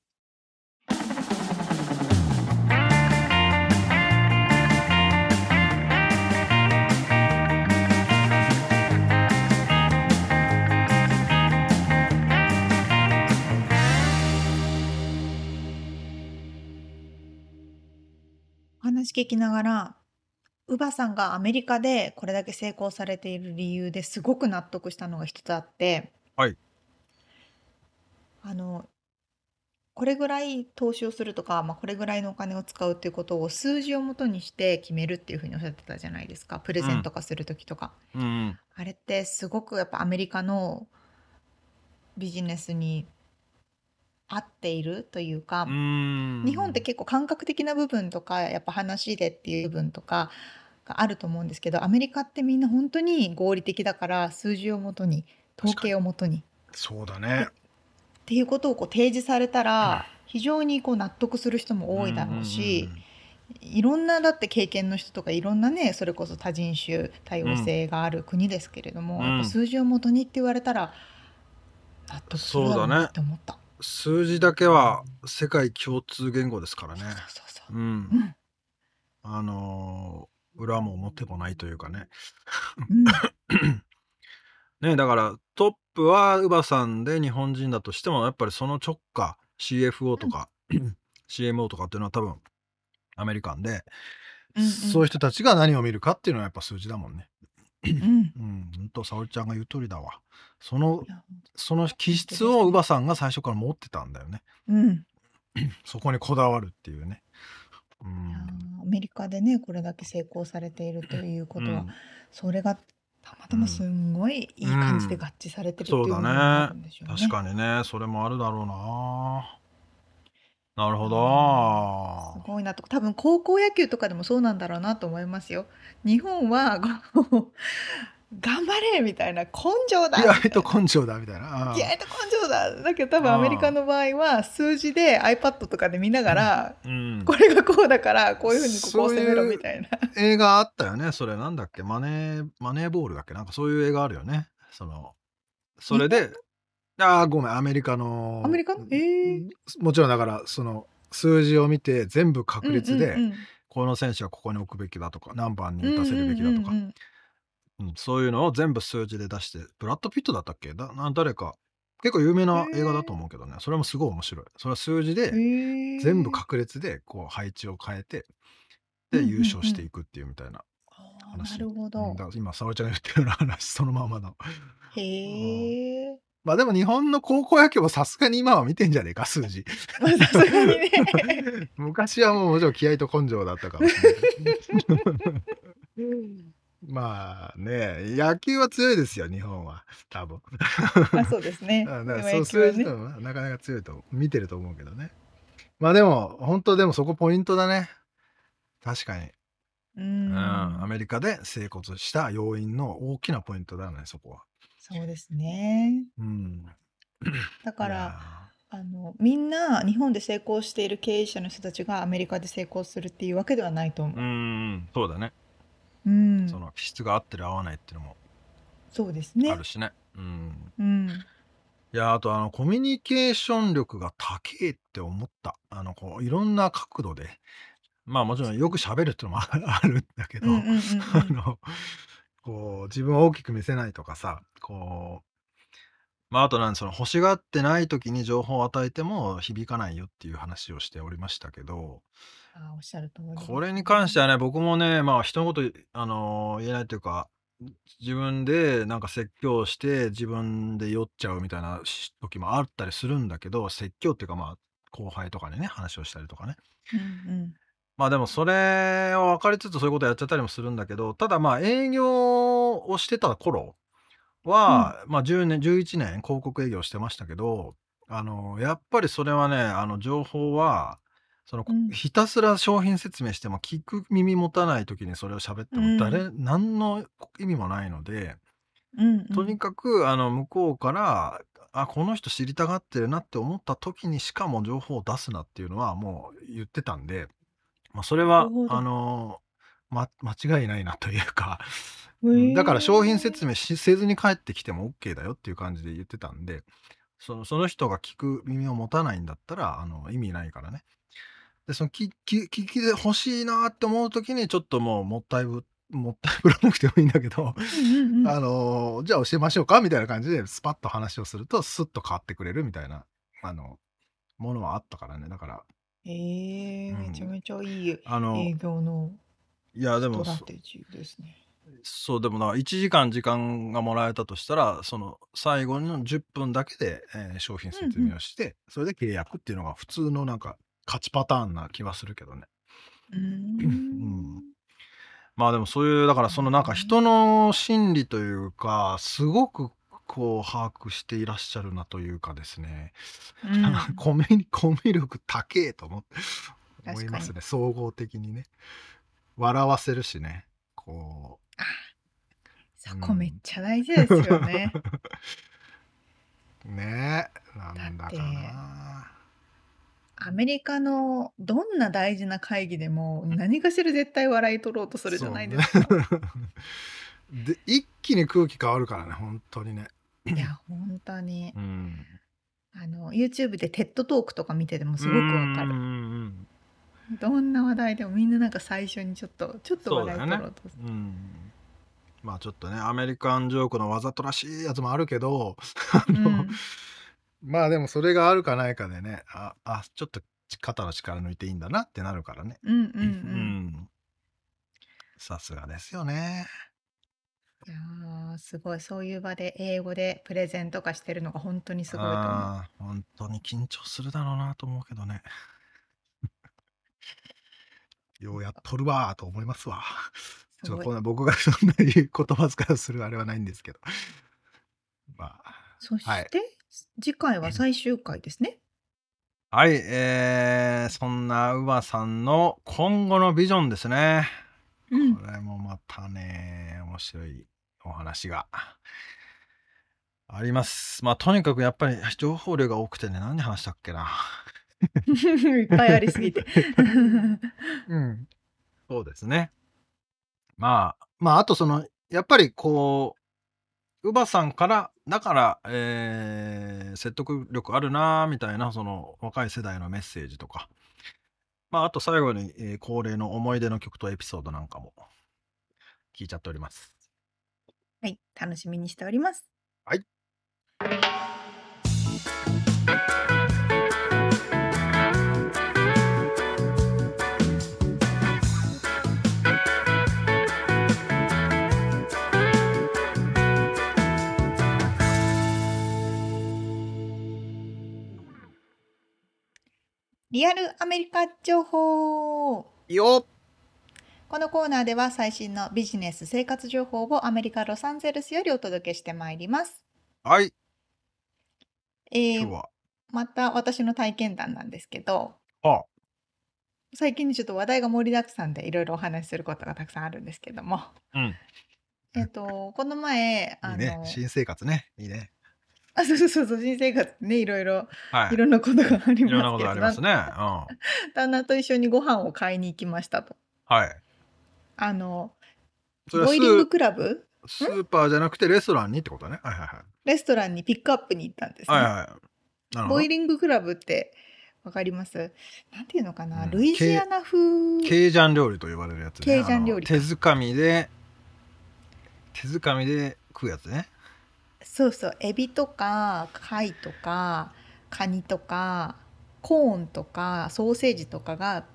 お話聞きながら、ウバさんがアメリカでこれだけ成功されている理由ですごく納得したのが一つあって、はい。あの、これぐらい投資をするとか、まあ、これぐらいのお金を使うっていうことを数字をもとにして決めるっていうふうにおっしゃってたじゃないですか。プレゼント化する時とか、うんうん。あれってすごくやっぱアメリカのビジネスに合っているというか、うん。日本って結構感覚的な部分とかやっぱ話でっていう部分とかがあると思うんですけどアメリカってみんな本当に合理的だから数字をもとに。統計をもとに。そうだね。っていうことをこう提示されたら非常にこう納得する人も多いだろうし、いろんなだって経験の人とかいろんなねそれこそ多人種多様性がある国ですけれども、うん。やっぱ数字をもとにって言われたら納得するだろうなって思った。数字だけは世界共通言語ですからね。そうんうん。あのー裏も表もないというかね。うん。ねだからトップはウバさんで日本人だとしてもやっぱりその直下 CFO とか、CMO とかっていうのは多分アメリカンで、そういう人たちが何を見るかっていうのはやっぱ数字だもんね。うんうん、ほんと沙織ちゃんが言う通りだわ。そのその気質をウバさんが最初から持ってたんだよね。うんそこにこだわるっていうね。うんーアメリカでねこれだけ成功されているということは、うんそれがたまたますんごいいい感じで合致されてるっていうそうだね部分があるんでしょうね。確かにねそれもあるだろうな。なるほど。す。ごいなと。多分高校野球とかでもそうなんだろうなと思いますよ。日本は 頑張れみたいな根性だ意外と根性だみたいな。意外と根性だ。だけど多分アメリカの場合は数字で iPad とかで見ながら、うん。これがこうだからこういうふうにここを攻めろみたいな。映画あったよね。それなんだっけ？マネーマネーボールだっけ？なんかそういう映画あるよね。そのそれでああごめんアメリカの。アメリカの？えー。もちろんだからその数字を見て全部確率で、うんうんうん。この選手はここに置くべきだとか何番に打たせるべきだとか、うんうんうんうんそういうのを全部数字で出してブラッド・ピットだったっけ？だな誰か。結構有名な映画だと思うけどね。それもすごい面白い。それは数字うんでへー。全部確率でこう配置を変えてでうんうんうん。優勝していくっていうみたいなあー話、なるほうんどだ。から今沙織ちゃんが言ったような話そのままの。へえ。まあでも日本の高校野球もさすがに今は見てんじゃねえか数字まあさすがにね。昔はもうもちろん気合と根性だったかもしれない まあね野球は強いですよ日本は多分あそうですね。だからそう数。字とはなかなか強いと見てると思うけどねまあでも本当でもそこポイントだね確かに、ううんん。アメリカで成功した要因の大きなポイントだねそこはそうですね。うんだからあのみんな日本で成功している経営者の人たちがアメリカで成功するっていうわけではないと思ーうんそうだね、う。うん。その気質が合ってる合わないっていうのもそうですねある。しねうんうん。いやあとあのコミュニケーション力が高えって思ったあのこういろんな角度でまあもちろんよく喋るっていうのもああるんだけど、うんうんうんうん あのこう自分を大きく見せないとかさこうまああとなんその欲しがってない時に情報を与えても響かないよっていう話をしておりましたけど。あーおっしゃる通りです。これに関してはね。僕もねまあ人のことあの言えないというか自分でなんか説教して自分で酔っちゃうみたいなし時もあったりするんだけど説教っていうかまあ後輩とかにね話をしたりとかね。うんまあでもそれを分かりつつそういうことやっちゃったりもするんだけどただまあ営業をしてた頃は、まあ10年11年広告営業してましたけどあのやっぱりそれはねあの情報はその、うん。ひたすら商品説明しても聞く耳持たない時にそれを喋っても誰、何の意味もないのでうんうんうん。とにかくあの向こうからあこの人知りたがってるなって思った時にしかも情報を出すなっていうのはもう言ってたんで、まあ、それはあの、ま、間違いないなというか、だから商品説明しせずに帰ってきても OK だよっていう感じで言ってたんでそのその人が聞く耳を持たないんだったらあの意味ないからね。でその聞き聞きで欲しいなって思う時にちょっともうもったいぶもったいぶらなくてもいいんだけど、あのーじゃあ教えましょうかみたいな感じでスパッと話をするとスッと変わってくれるみたいなあのものはあったからね。だからへえうんめちゃめちゃいいあの営業のいやでスもそトラテジーですね。そうでもだから1時間時間がもらえたとしたらその最後の10分だけで、えー商品説明をして、それで契約っていうのが普通のなんか勝ちパターンな気はするけどね。うーんんまあでもそういうだからそのなんか人の心理というかすごくこう把握していらっしゃるなというかですね、うん。コミュ力高えと思って思いますね。総合的にね。笑わせるしね。こそこめっちゃ大事ですよね。う ねえ。なんだかだってなアメリカのどんな大事な会議でも何かしら絶対笑い取ろうとするじゃないですか。で一気に空気変わるからね本当にね。いや本当に。うん。あの YouTube で TED トークとか見ててもすごくわかる。どんな話題でもみんななんか最初にちょっとちょっと笑い取ろうと。する。うん。まあちょっとねアメリカンジョークのわざとらしいやつもあるけどあの、うん。まあでもそれがあるかないかでねああちょっと肩の力抜いていいんだなってなるからね。うんうんう。うんん。さすがですよねいやーすごい。そういう場で英語でプレゼンとかしてるのが本当にすごいと思う。あ当に緊張するだろうなと思うけどね。ようやっとるわーと思いますわ。すちょっとこんな僕が そんなに言葉遣いをするあれはないんですけど。まあそして、はい次回は最終回ですね。はい、えー、そんなウバさんの今後のビジョンですね。うん。これもまたね、面白いお話があります。まあ、とにかくやっぱり情報量が多くてね、何話したっけな。いっぱいありすぎて。うん。そうですね。まあ、まあ、あとその、やっぱりこう、ウバさんから、だから、えー説得力あるな、みたいな、その若い世代のメッセージとか、まあ、あと最後に、えー恒例の思い出の曲とエピソードなんかも聞いちゃっております。はい、楽しみにしております。はい。リアルアメリカ情報よっこのコーナーでは最新のビジネス生活情報をアメリカ・ロサンゼルスよりお届けしてまいります。はい、えー今日は？また私の体験談なんですけどあ、最近ちょっと話題が盛りだくさんでいろいろお話しすることがたくさんあるんですけども、うん。えっとこの前あのいいね。新生活ね。いいね。あそうそうそうそう新生活ねいろいろはいい。ろんなことがありいろんなますけどことありますね。うん。は旦那と一緒にご飯を買いに行きましたと。い。あのボイリングークラブ？スーパーじゃなくてレストランにってことね。はいはいはい。レストランにピックアップに行ったんですね。はいはい。ボイ。リングクラブってわかります？なんていうのかな、うんルイジアナ風？ケイジャン料理と呼ばれるやつね。ケイジャン料理手づかみで、手づかみで食うやつね。そうそうエビとか貝とかカニとかコーンとかソーセージとかが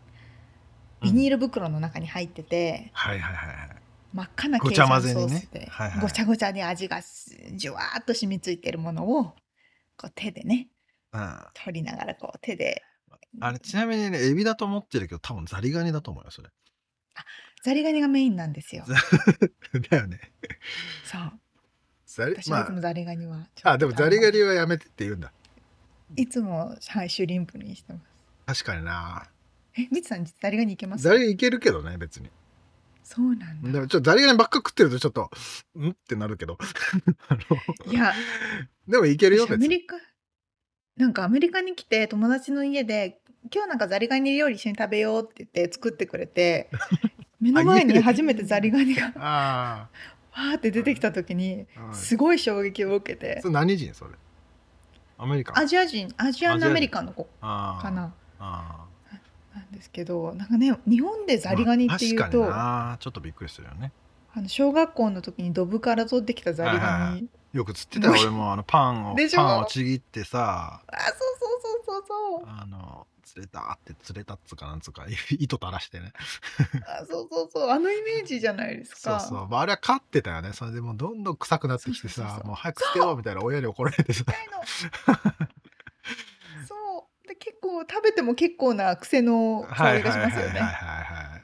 ビニール袋の中に入ってて、はいはいはいはい。真っ赤なケごちゃイジャンソースで、はいはいごちゃごちゃに味がすじゅわーっと染みついてるものをこう手でねうん。取りながらこう手であれ、ちなみにね、エビだと思ってるけど、多分ザリガニだと思うよ、それ。ザリガニがメインなんですよ。だよね。そうザリま私はいつもザリガニはちょっあ、とあ、でもザリガニはやめてって言うんだ。いつも、はい、シュリンプにしてます。確かにな。え、みつさん、ザリガニいけます？ザリガニいけるけどね、別に。そうなんだ。でもちょっとザリガニばっか食ってるとちょっと、ん？ってなるけど。いや、でもいけるよ、私ア。メリカ、なんかアメリカに来て友達の家で、今日なんかザリガニ料理一緒に食べようって言って作ってくれて、目の前に初めてザリガニが あわーって出てきた時に、すごい衝撃を受けて。そ、れ何人それ？アメリカ？ンアジア人、アジアンアメリカンの子かな。あなんですけど、なんかね、日本でーザリガニっていうまあ確と、かにな。ちょっとびっくりするよね。あの小学校の時にドブから取ってきたザリはいはいはガニ。よく釣ってたよ 俺もあのパンをパンをちぎってさ。あ、そうそうそうそうそう。あの釣れたって釣れたっつうかなんつうか 糸垂らしてね。あそうそうそう。あのイメージじゃないですか。そうそう、まあ、あれは勝ってたよね。それでもうどんどん臭くなってきてさもう早く捨てようみたいな親に怒られてさ結構食べても結構な癖の香りがしますよね。はいはいはいはいはい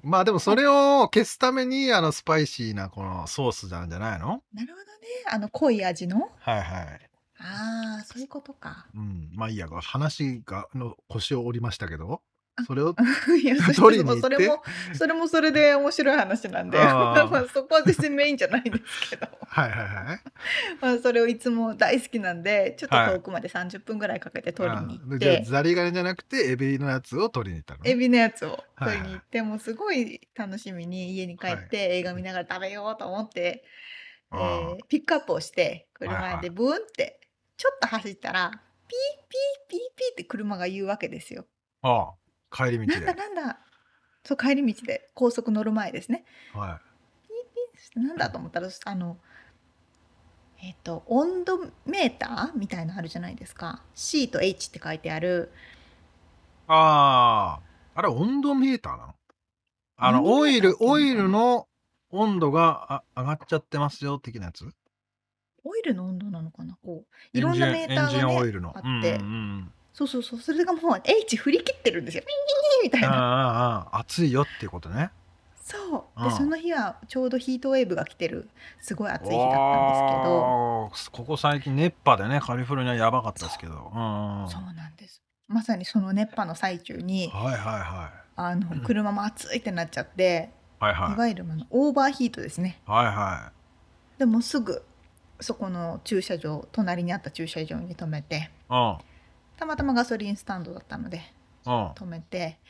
まあでもそれを消すためにあのスパイシーなこのソースなんじゃないの？なるほどね。あの濃い味の？はいはいああ、そういうことか。うんまあいいや話がの腰を折りましたけどあそれを いや、そ取りに行って？それも、それもそれで面白い話なんで、まあそこは全然メインじゃないんですけど、はいはいはい。まあそれをいつも大好きなんで、ちょっとはい。遠くまで30分ぐらいかけて取りに行っあじゃあて、ザリガニじゃなくてエビのやつを取りに行ったの？ねエビのやつをはい取りに行って、もうすごい楽しみに家に帰って映画見ながら食べようと思って、えあー。ピックアップをして、はいはい。車でブーンって、ちょっと走ったら、ピーピーピーピーって車が言うわけですよ。ああ帰り道なんでだなんだ。そう帰り道で。高速乗る前ですね。はなんだと思ったらあのえっ、と温度メーターみたいなのあるじゃないですか。C と H って書いてある。いあああれ温度メーターなの？あのオイルオイルの温度があ上がっちゃってますよ的なやつ？オイルの温度なのかな？こういろんなメーターが、ね、あって、うんうんうんそうそうそう。それがもう H 振り切ってるんですよ。みたいな。ああああ暑いよっていうことね。そう。でうん。その日はちょうどヒートウェーブが来てるすごい暑い日だったんですけど。ここ最近熱波でねカリフォルニアやばかったですけど。そう。なんです。まさにその熱波の最中にはいはいはい。あの車も暑いってなっちゃって、はいはい。いわゆるオーバーヒートですね。はいはでもすぐそこの駐車場隣にあった駐車場に止めていうんたまたまガソリンスタンドだったのでうん止めて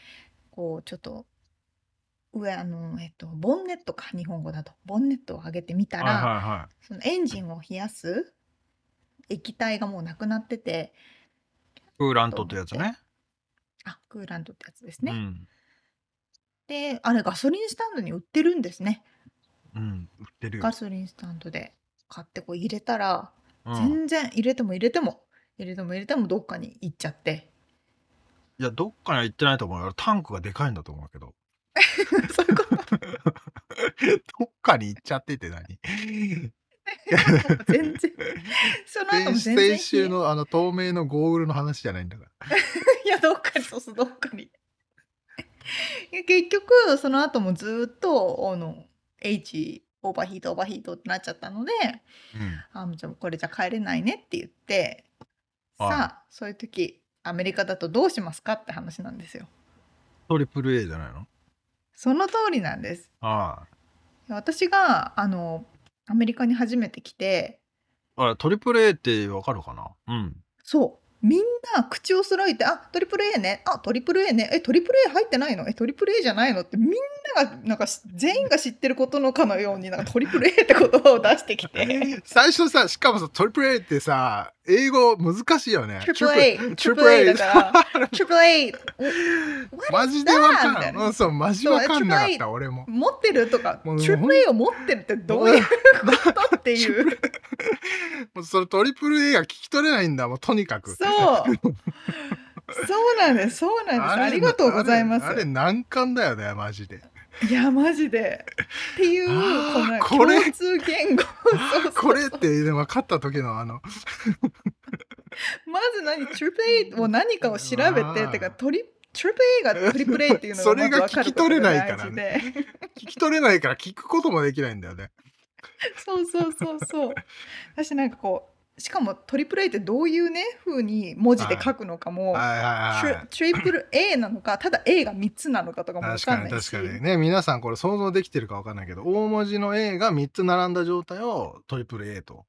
こうちょっと上あの、えっと、ボンネットか日本語だと。ボンネットを上げてみたら、はいはいはい。そのエンジンを冷やす液体がもうなくなっててクーラントってやつね。あクーラントってやつですね、うん。であれガソリンスタンドに売ってるんですね。うん売ってるよ。ガソリンスタンドで買ってこう入れたら、うん。全然入れても入れても入れても入れてもどっかに行っちゃって。いやどっかには行ってないと思うよ。タンクがでかいんだと思うけど。そういうこと。どっかに行っちゃってて何？全然。その後も全然先週のあの透明のゴーグルの話じゃないんだから。いやどっかにそうそうどっかに。結局その後もずっとあの H オーバーヒートオーバーヒートってなっちゃったのでうん。あじゃあこれじゃ帰れないねって言ってはい。さあそういう時アメリカだとどうしますかって話なんですよ。トリプル A じゃないの？その通りなんです。あ私があのアメリカに初めて来て。ああれトリプル A ってわかるかな？うん。そう。みんな口を揃えて「あトリプル A ね。あトリプル A ね。えトリプル A 入ってないの？えトリプル A じゃないの?」ってみんながなんかし全員が知ってることのかのようになんかトリプル A って言葉を出してきて。最初さしかもさトリプル A ってさ英語難しいよね。トリプル A トリプル A だから。トリプル A マジでわかんない。うんそうマジわかんなかった俺も。持ってるとかトリプル A を持ってるってどういうことっていう。もうそれトリプル A が聞き取れないんだもうとにかく。そうそうなんですそうなんです。ありがとうございます。あれ難関だよねマジで。いやマジで。っていうあこの共通言語。これって分かった時のあの。まず何トリプル A を何かを調べてあーてかトリトリプル A がトリプル A っていうのそれが聞き取れないから大事で。聞き取れないから聞くこともできないんだよね。そうそうそうそう。私なんかこうしかもトリプル A ってどういうね風に文字で書くのかも、はい。はいはいトリプル A なのかただ A が3つなのかとかも分確かんないし。確かにね皆さんこれ想像できてるか分かんないけど大文字の A が3つ並んだ状態をトリプル A と。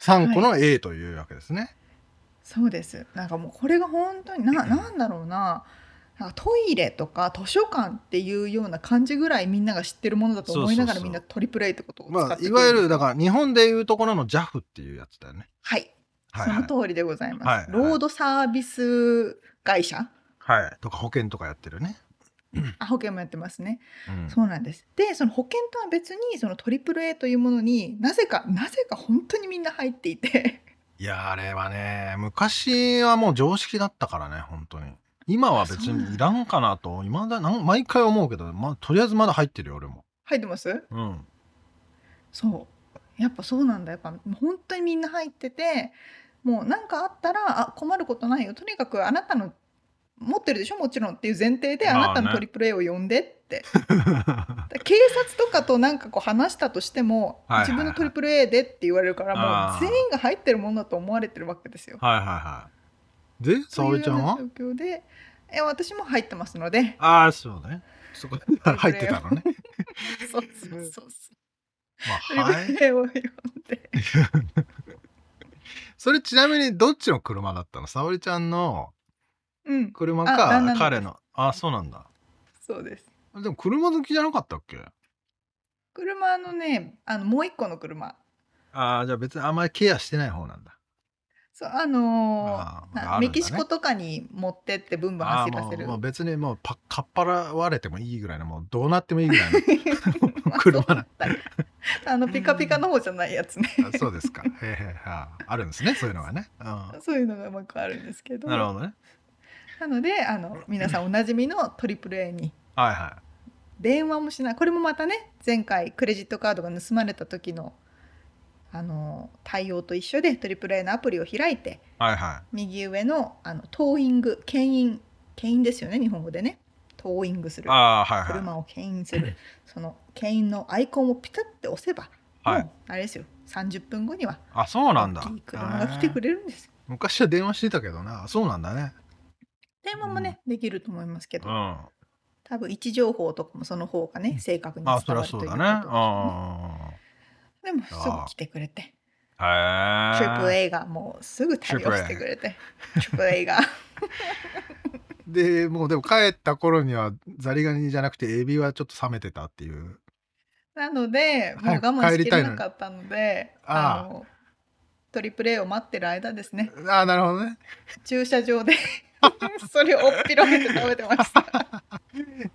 3個の A というわけですね、そうです。なんかもうこれが本当にな なんだろうなトイレとか図書館っていうような感じぐらいみんなが知ってるものだと思いながらみんなトリプル A ってことを使まあってくるいわゆるだらから日本でいうところの JAF っていうやつだよね。はい、はいはい。その通りでございます、はいはいロードサービス会社。はい。とか保険とかやってるね、あ保険もやってますね、うん。そうなんです。でその保険とは別にそのトリプル A というものになぜかなぜか本当にみんな入っていて。いやあれはね昔はもう常識だったからね本当に今は別にいらんかなと今だなん毎回思うけど、まあ、とりあえずまだ入ってるよ俺も。入ってます？うん。そう。やっぱそうなんだ。やっぱ本当にみんな入っててもう何かあったらあ困ることないよ。とにかくあなたの持ってるでしょ？もちろんっていう前提であまあね。なたのトリプル A を呼んでって、だから警察とかとなんかこう話したとしても、はいはいはい。自分のトリプル A でって言われるからあー。もう全員が入ってるものだと思われてるわけですよ。はいはいはい。で沙織ちゃんは？というような状況でえ私も入ってますので。ああそうね。そこ 入ってたのね。そうそうそうそう。まあはい。それちなみにどっちの車だったの？沙織ちゃんのうん。車か那の彼の。あそうなんだ。そうです。でも車好きじゃなかったっけ？車のねあのもう一個の車。ああじゃあ別にあんまりケアしてない方なんだあのーああるんだね。メキシコとかに持ってってブンブン走らせる。もう別にもうパかっぱらわれてもいいぐらいのもうどうなってもいいぐらいの まあ車な。そうだあのピカピカの方じゃないやつね。あそうですか。へえへえああるんですね、そういうのがね。うそういうのがうまくあるんですけど。ん、なるほどね。なのであの皆さんおなじみのトリプル A に。はいは電話もしない。これもまたね前回クレジットカードが盗まれた時のあの対応と一緒でトリプル A のアプリを開いてい。はいは右上のあのトーイング牽引牽引ですよね日本語でねトーイングすい。るはいはい。車を牽引するその牽引のアイコンをピタッて押せば、はいもうあれですよ30分後にはあ、そうなんだ大きい。車が来てくれ。れるんですよ昔は電話してたけどな。そうなんだね。電話もね、できると思いますけど、うん。あ、多分位置情報とかもその方がね正確に伝わるといううこと。でしょうねあでもすぐ来てくれてあ。へえ。トリプル A がもうすぐ対応してくれてトリプル A がで、もうでも帰った頃にはザリガニじゃなくてエビはちょっと冷めてたっていう。なのでもう我慢しきれなかったのでああのトリプル A を待ってる間ですねああ、なるほどね。駐車場で それをおっぴろげて食べてました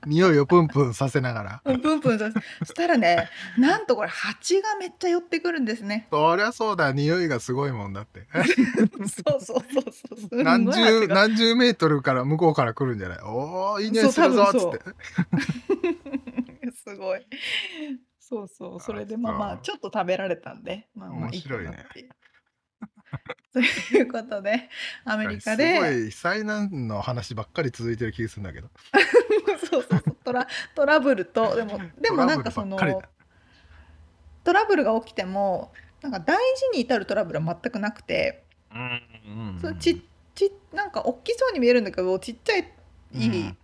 匂いをプンプンさせながら。プンプンさせそしたらね なんとこれ蜂がめっちゃ寄ってくるんですねそりゃそうだ、匂いがすごいもんだって。そうそうそうそう 何十何十メートルから向こうから来るんじゃない？おおいい匂いするぞっつそう多ってすごい。そうそう。それでまあまあちょっと食べられたんで、まあまあ面白いね。ということでアメリカすごでい災難の話ばっかり続いてる気がするんだけど。そうそうそう。トラトラブルとでも でもなんかそのトラブルばっかトラブルが起きてもなんか大事に至るトラブルは全くなくて、うん。そうちちなんか大きそうに見えるんだけどちっちゃいうん。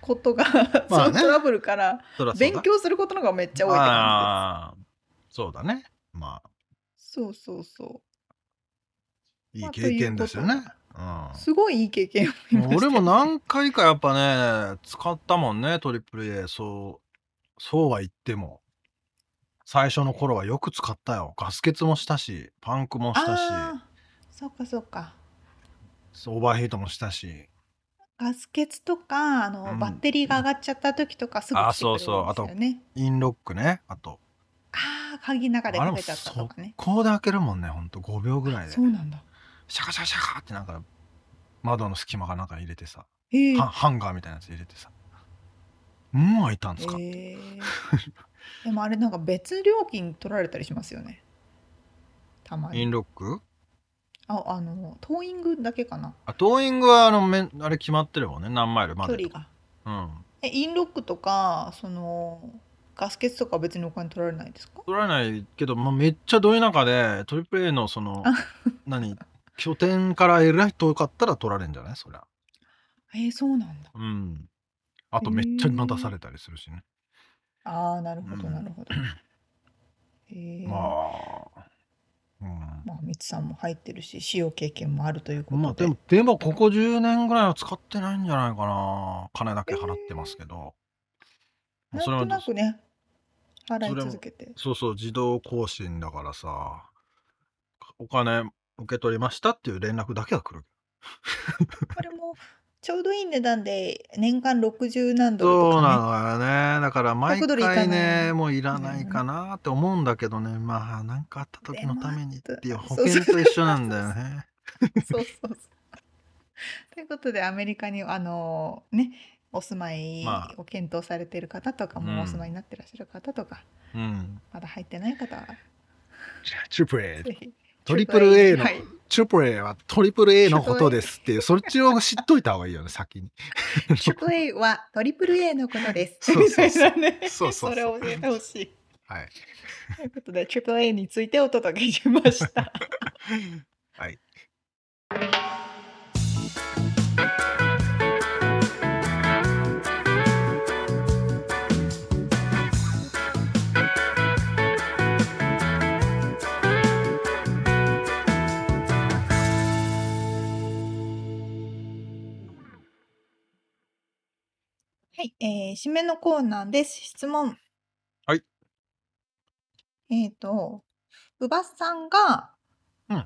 ことが、まあね。そのトラブルから勉強することのがめっちゃ多いって感あー。そうだね。まあ。じです。そうそうそう。いいまあ経験ですよね、すごいいい経験を俺も何回かやっぱね使ったもんねトリプル A そうそうは言っても。最初の頃はよく使ったよ。ガス欠もしたしパンクもしたし。そうかそうか。オーバーヒートもしたし。ガス欠とかあの、うん。バッテリーが上がっちゃった時とかすぐあ来てくそう。そうあとよね。インロックねあと。ああ鍵の中であれけちゃったとかね。速攻で開けるもんねほんと。5秒ぐらいで。そうなんだシャカシャカシャカってなんか窓の隙間かなんか入れてさ、へえハハンガーみたいなやつ入れてさもう開いたんですか、へえ でもあれなんか別料金取られたりしますよね。たまインにロック？ああの towing だけかな。あ towing はあのめあれ決まってるもんね何マイルまでと距離が。うん。えインロックとかそのガス欠とかは別にお金取られないですか？取られないけど、まあ、めっちゃど田舎でトリプル A のそのあ。何？拠点からえらい遠かったら取られんじゃない？そりゃ。えー、そうなんだ。うん。あとめっちゃ待たされたりするしね、ああなるほどうん。なるほど。へえまあ。うん。まあみつさんも入ってるし使用経験もあるということで。まあでもでもここ10年ぐらいは使ってないんじゃないかな。金だけ払ってますけど、なんとなくね払い続けて。そうそう自動更新だからさ。お金受け取りましたっていう連絡だけは来る これもちょうどいい値段で年間60何ドルとそう。なのよね。だから毎100ドルいか回ないね、もういらないかなって思うんだけどね。まあ、なんかあった時のためにっていう保険と一緒なんだよね。そうそうそう。ということでアメリカにあのねお住まいまあを検討されている方とか、うんもうお住まいになってらっしゃる方とかうん。まだ入ってない方はチュプレイ。ぜひトリプル A の、はいチュプレイはトリプル A のことですっていう、そっちを知っといた方がいいよね、先に。トリプル A はトリプル A のことです。そうそうそうそうそうそうれを教えてほしい。はい。ということで、トリプル A についてお届けしました。はい。はい、えー、締めのコーナーです。質問。はい。えっ、と、うばさんが、うん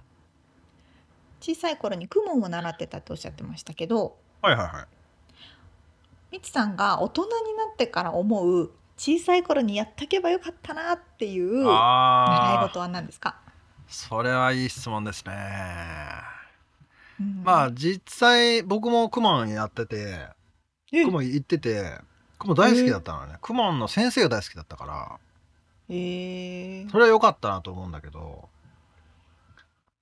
小さい頃に公文を習ってたとおっしゃってましたけど、はいはいはい。みつさんが大人になってから思う小さい頃にやっとけばよかったなっていう習い事は何ですか、それはいい質問ですね。うんまあ、実際、僕もクモンやってて、えクモン行ってて、クモン大好きだったのね。クモンの先生が大好きだったから、えーそれは良かったなと思うんだけど、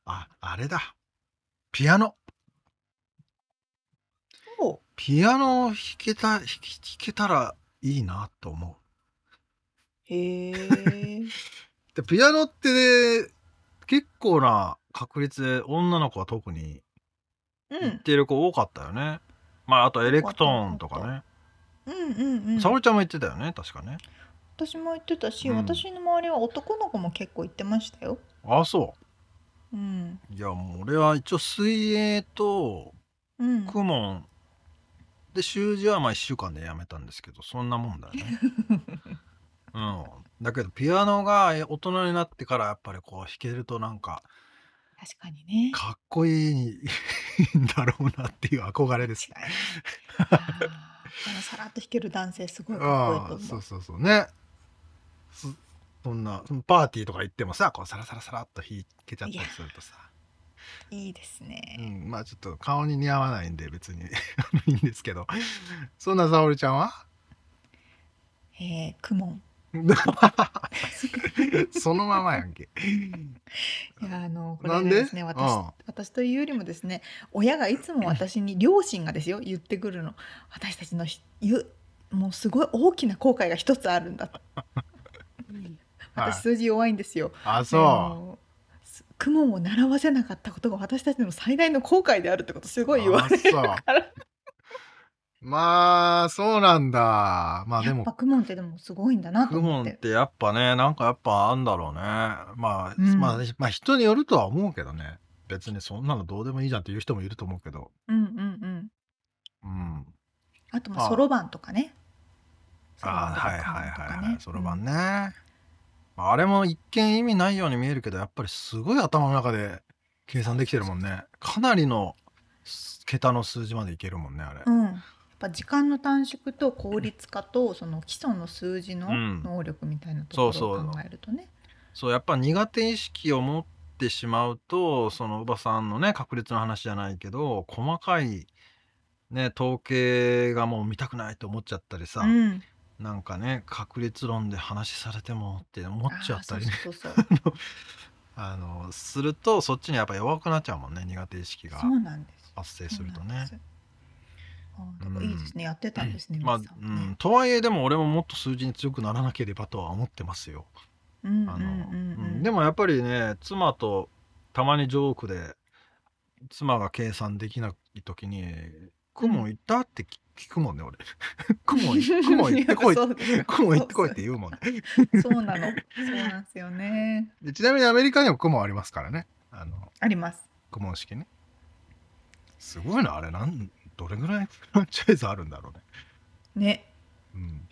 あ、あれだ。ピアノ。おピアノを弾けた、弾けたらいいなと思へえう。で、ピアノってね、結構な確率で女の子は特にうん行ってる子多かったよね。まあ、あとエレクトーンとかね。うんうんうん沙織ちゃんも言ってたよね、確かね。私も言ってたし、うん私の周りは男の子も結構言ってましたよ。あ、そうん。う。いや、もう俺は一応水泳とうん。公文で習字はまあ1週間でやめたんですけどそんなもんだよね。うん、だけどピアノが大人になってからやっぱりこう弾けるとなんか確かにね。かっこいいんだろうなっていう憧れです。さらっと弾ける男性すごいかっこいいと思う。ああそうそうそうね。そそんなパーティーとか行ってもさこうサラサラサラっと弾けちゃったりするとさ、いいですね。うん、まあちょっと顔に似合わないんで別に いいんですけどそんな沙織ちゃんは？えー、クモン。そのままやんけ。いやあのこれがですね私うん私というよりもですね親がいつも私に両親がですよ言ってくるの。私たちのひゆもうすごい大きな後悔が一つあるんだと。はい。私数字弱いんですよ。ああそのす公文を習わせなかったことが私たちの最大の後悔であるってことすう。ごい言われるあそう。からまあそうなんだ。まあでもやっぱ公文ってでもすごいんだなとク思って。モンってやっぱねなんかやっぱあんだろうね。まあ、うんまあまあ人によるとは思うけどね。別にそんなのどうでもいいじゃんっていう人もいると思うけど。うんうんうん。うん。あとまああそろばんとかね。ああはいはいはいはい。そろばんね。ね。あれも一見意味ないように見えるけどやっぱりすごい頭の中で計算できてるもんね。かなりの桁の数字までいけるもんねあれ。うん。ぱ時間の短縮と効率化とその基礎の数字のうん能力みたいなところをそうそう考えるとね。そうやっぱ苦手意識を持ってしまうとそのおばさんのね確率の話じゃないけど細かいね統計がもう見たくないと思っちゃったりさ、うん。なんかね確率論で話されてもって思っちゃったりね あのするとそっちにやっぱ弱くなっちゃうもんね苦手意識が。発生するとね。あーだからいいですね、やってたんですね。まあ、うん、とはいえでも俺ももっと数字に強くならなければとは思ってますよ。でもやっぱりね妻とたまにジョークで妻が計算できない時に「クモン行った?」って聞聞くもんね俺「クモ行ってこい」ク行ってこいって言うもんねそうなの。そうなんですよね。でちなみにアメリカにもクモンありますからねあのあります。クモン式ねすごいなあれなんどれぐらいフランチャイズあるんだろうねね。うん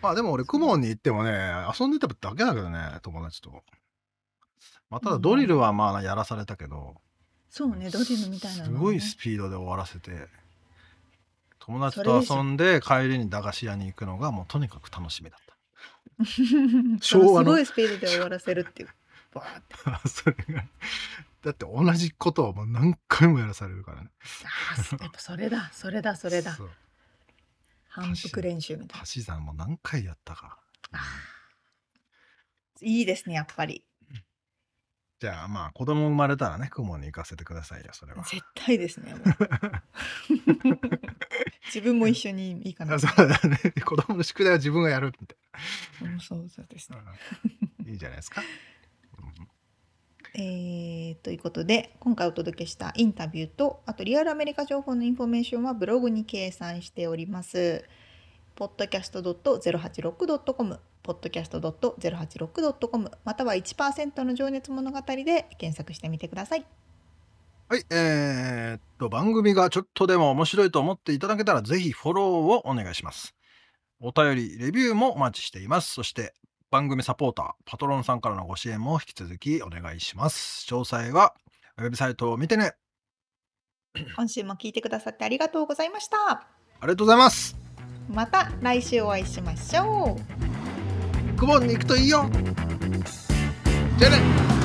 まあでも俺クモンに行ってもね遊んでただけだけどね友達とまあただドリルはまあやらされたけど、そうね、ドリルみたいなの、ね。すごいスピードで終わらせて友達と遊んで帰りに駄菓子屋に行くのがもうとにかく楽しみだっ 昭和のすごいスピードで終わらせるっていう。バーって。た。それがだって同じことをもう何回もやらされるからね。あーやっぱそれだ、それだ、それだ。反復練習みたいな。足し算も何回やったか。あーいいですね、やっぱり。じゃあまあ子供生まれたらね雲に行かせてくださいよそれは。絶対ですね。自分も一緒にいいかな。あそうだね。子供の宿題は自分がやるみたいうんそうそうですね。いいじゃないですか。うんえーということで今回お届けしたインタビューとあとリアルアメリカ情報のインフォメーションはブログに掲載しております。podcast.086.com podcast.086.com または1%の情熱物語で検索してみてください。はい、えーっと、番組がちょっとでも面白いと思っていただけたら、ぜひフォローをお願いします。お便り、レビューもお待ちしています。そして、番組サポーター、パトロンさんからのご支援も引き続きお願いします。詳細は、ウェブサイトを見てね。今週も聞いてくださってありがとうございました。ありがとうございます。また来週お会いしましょう。クボンに行くといいよ。じゃあね。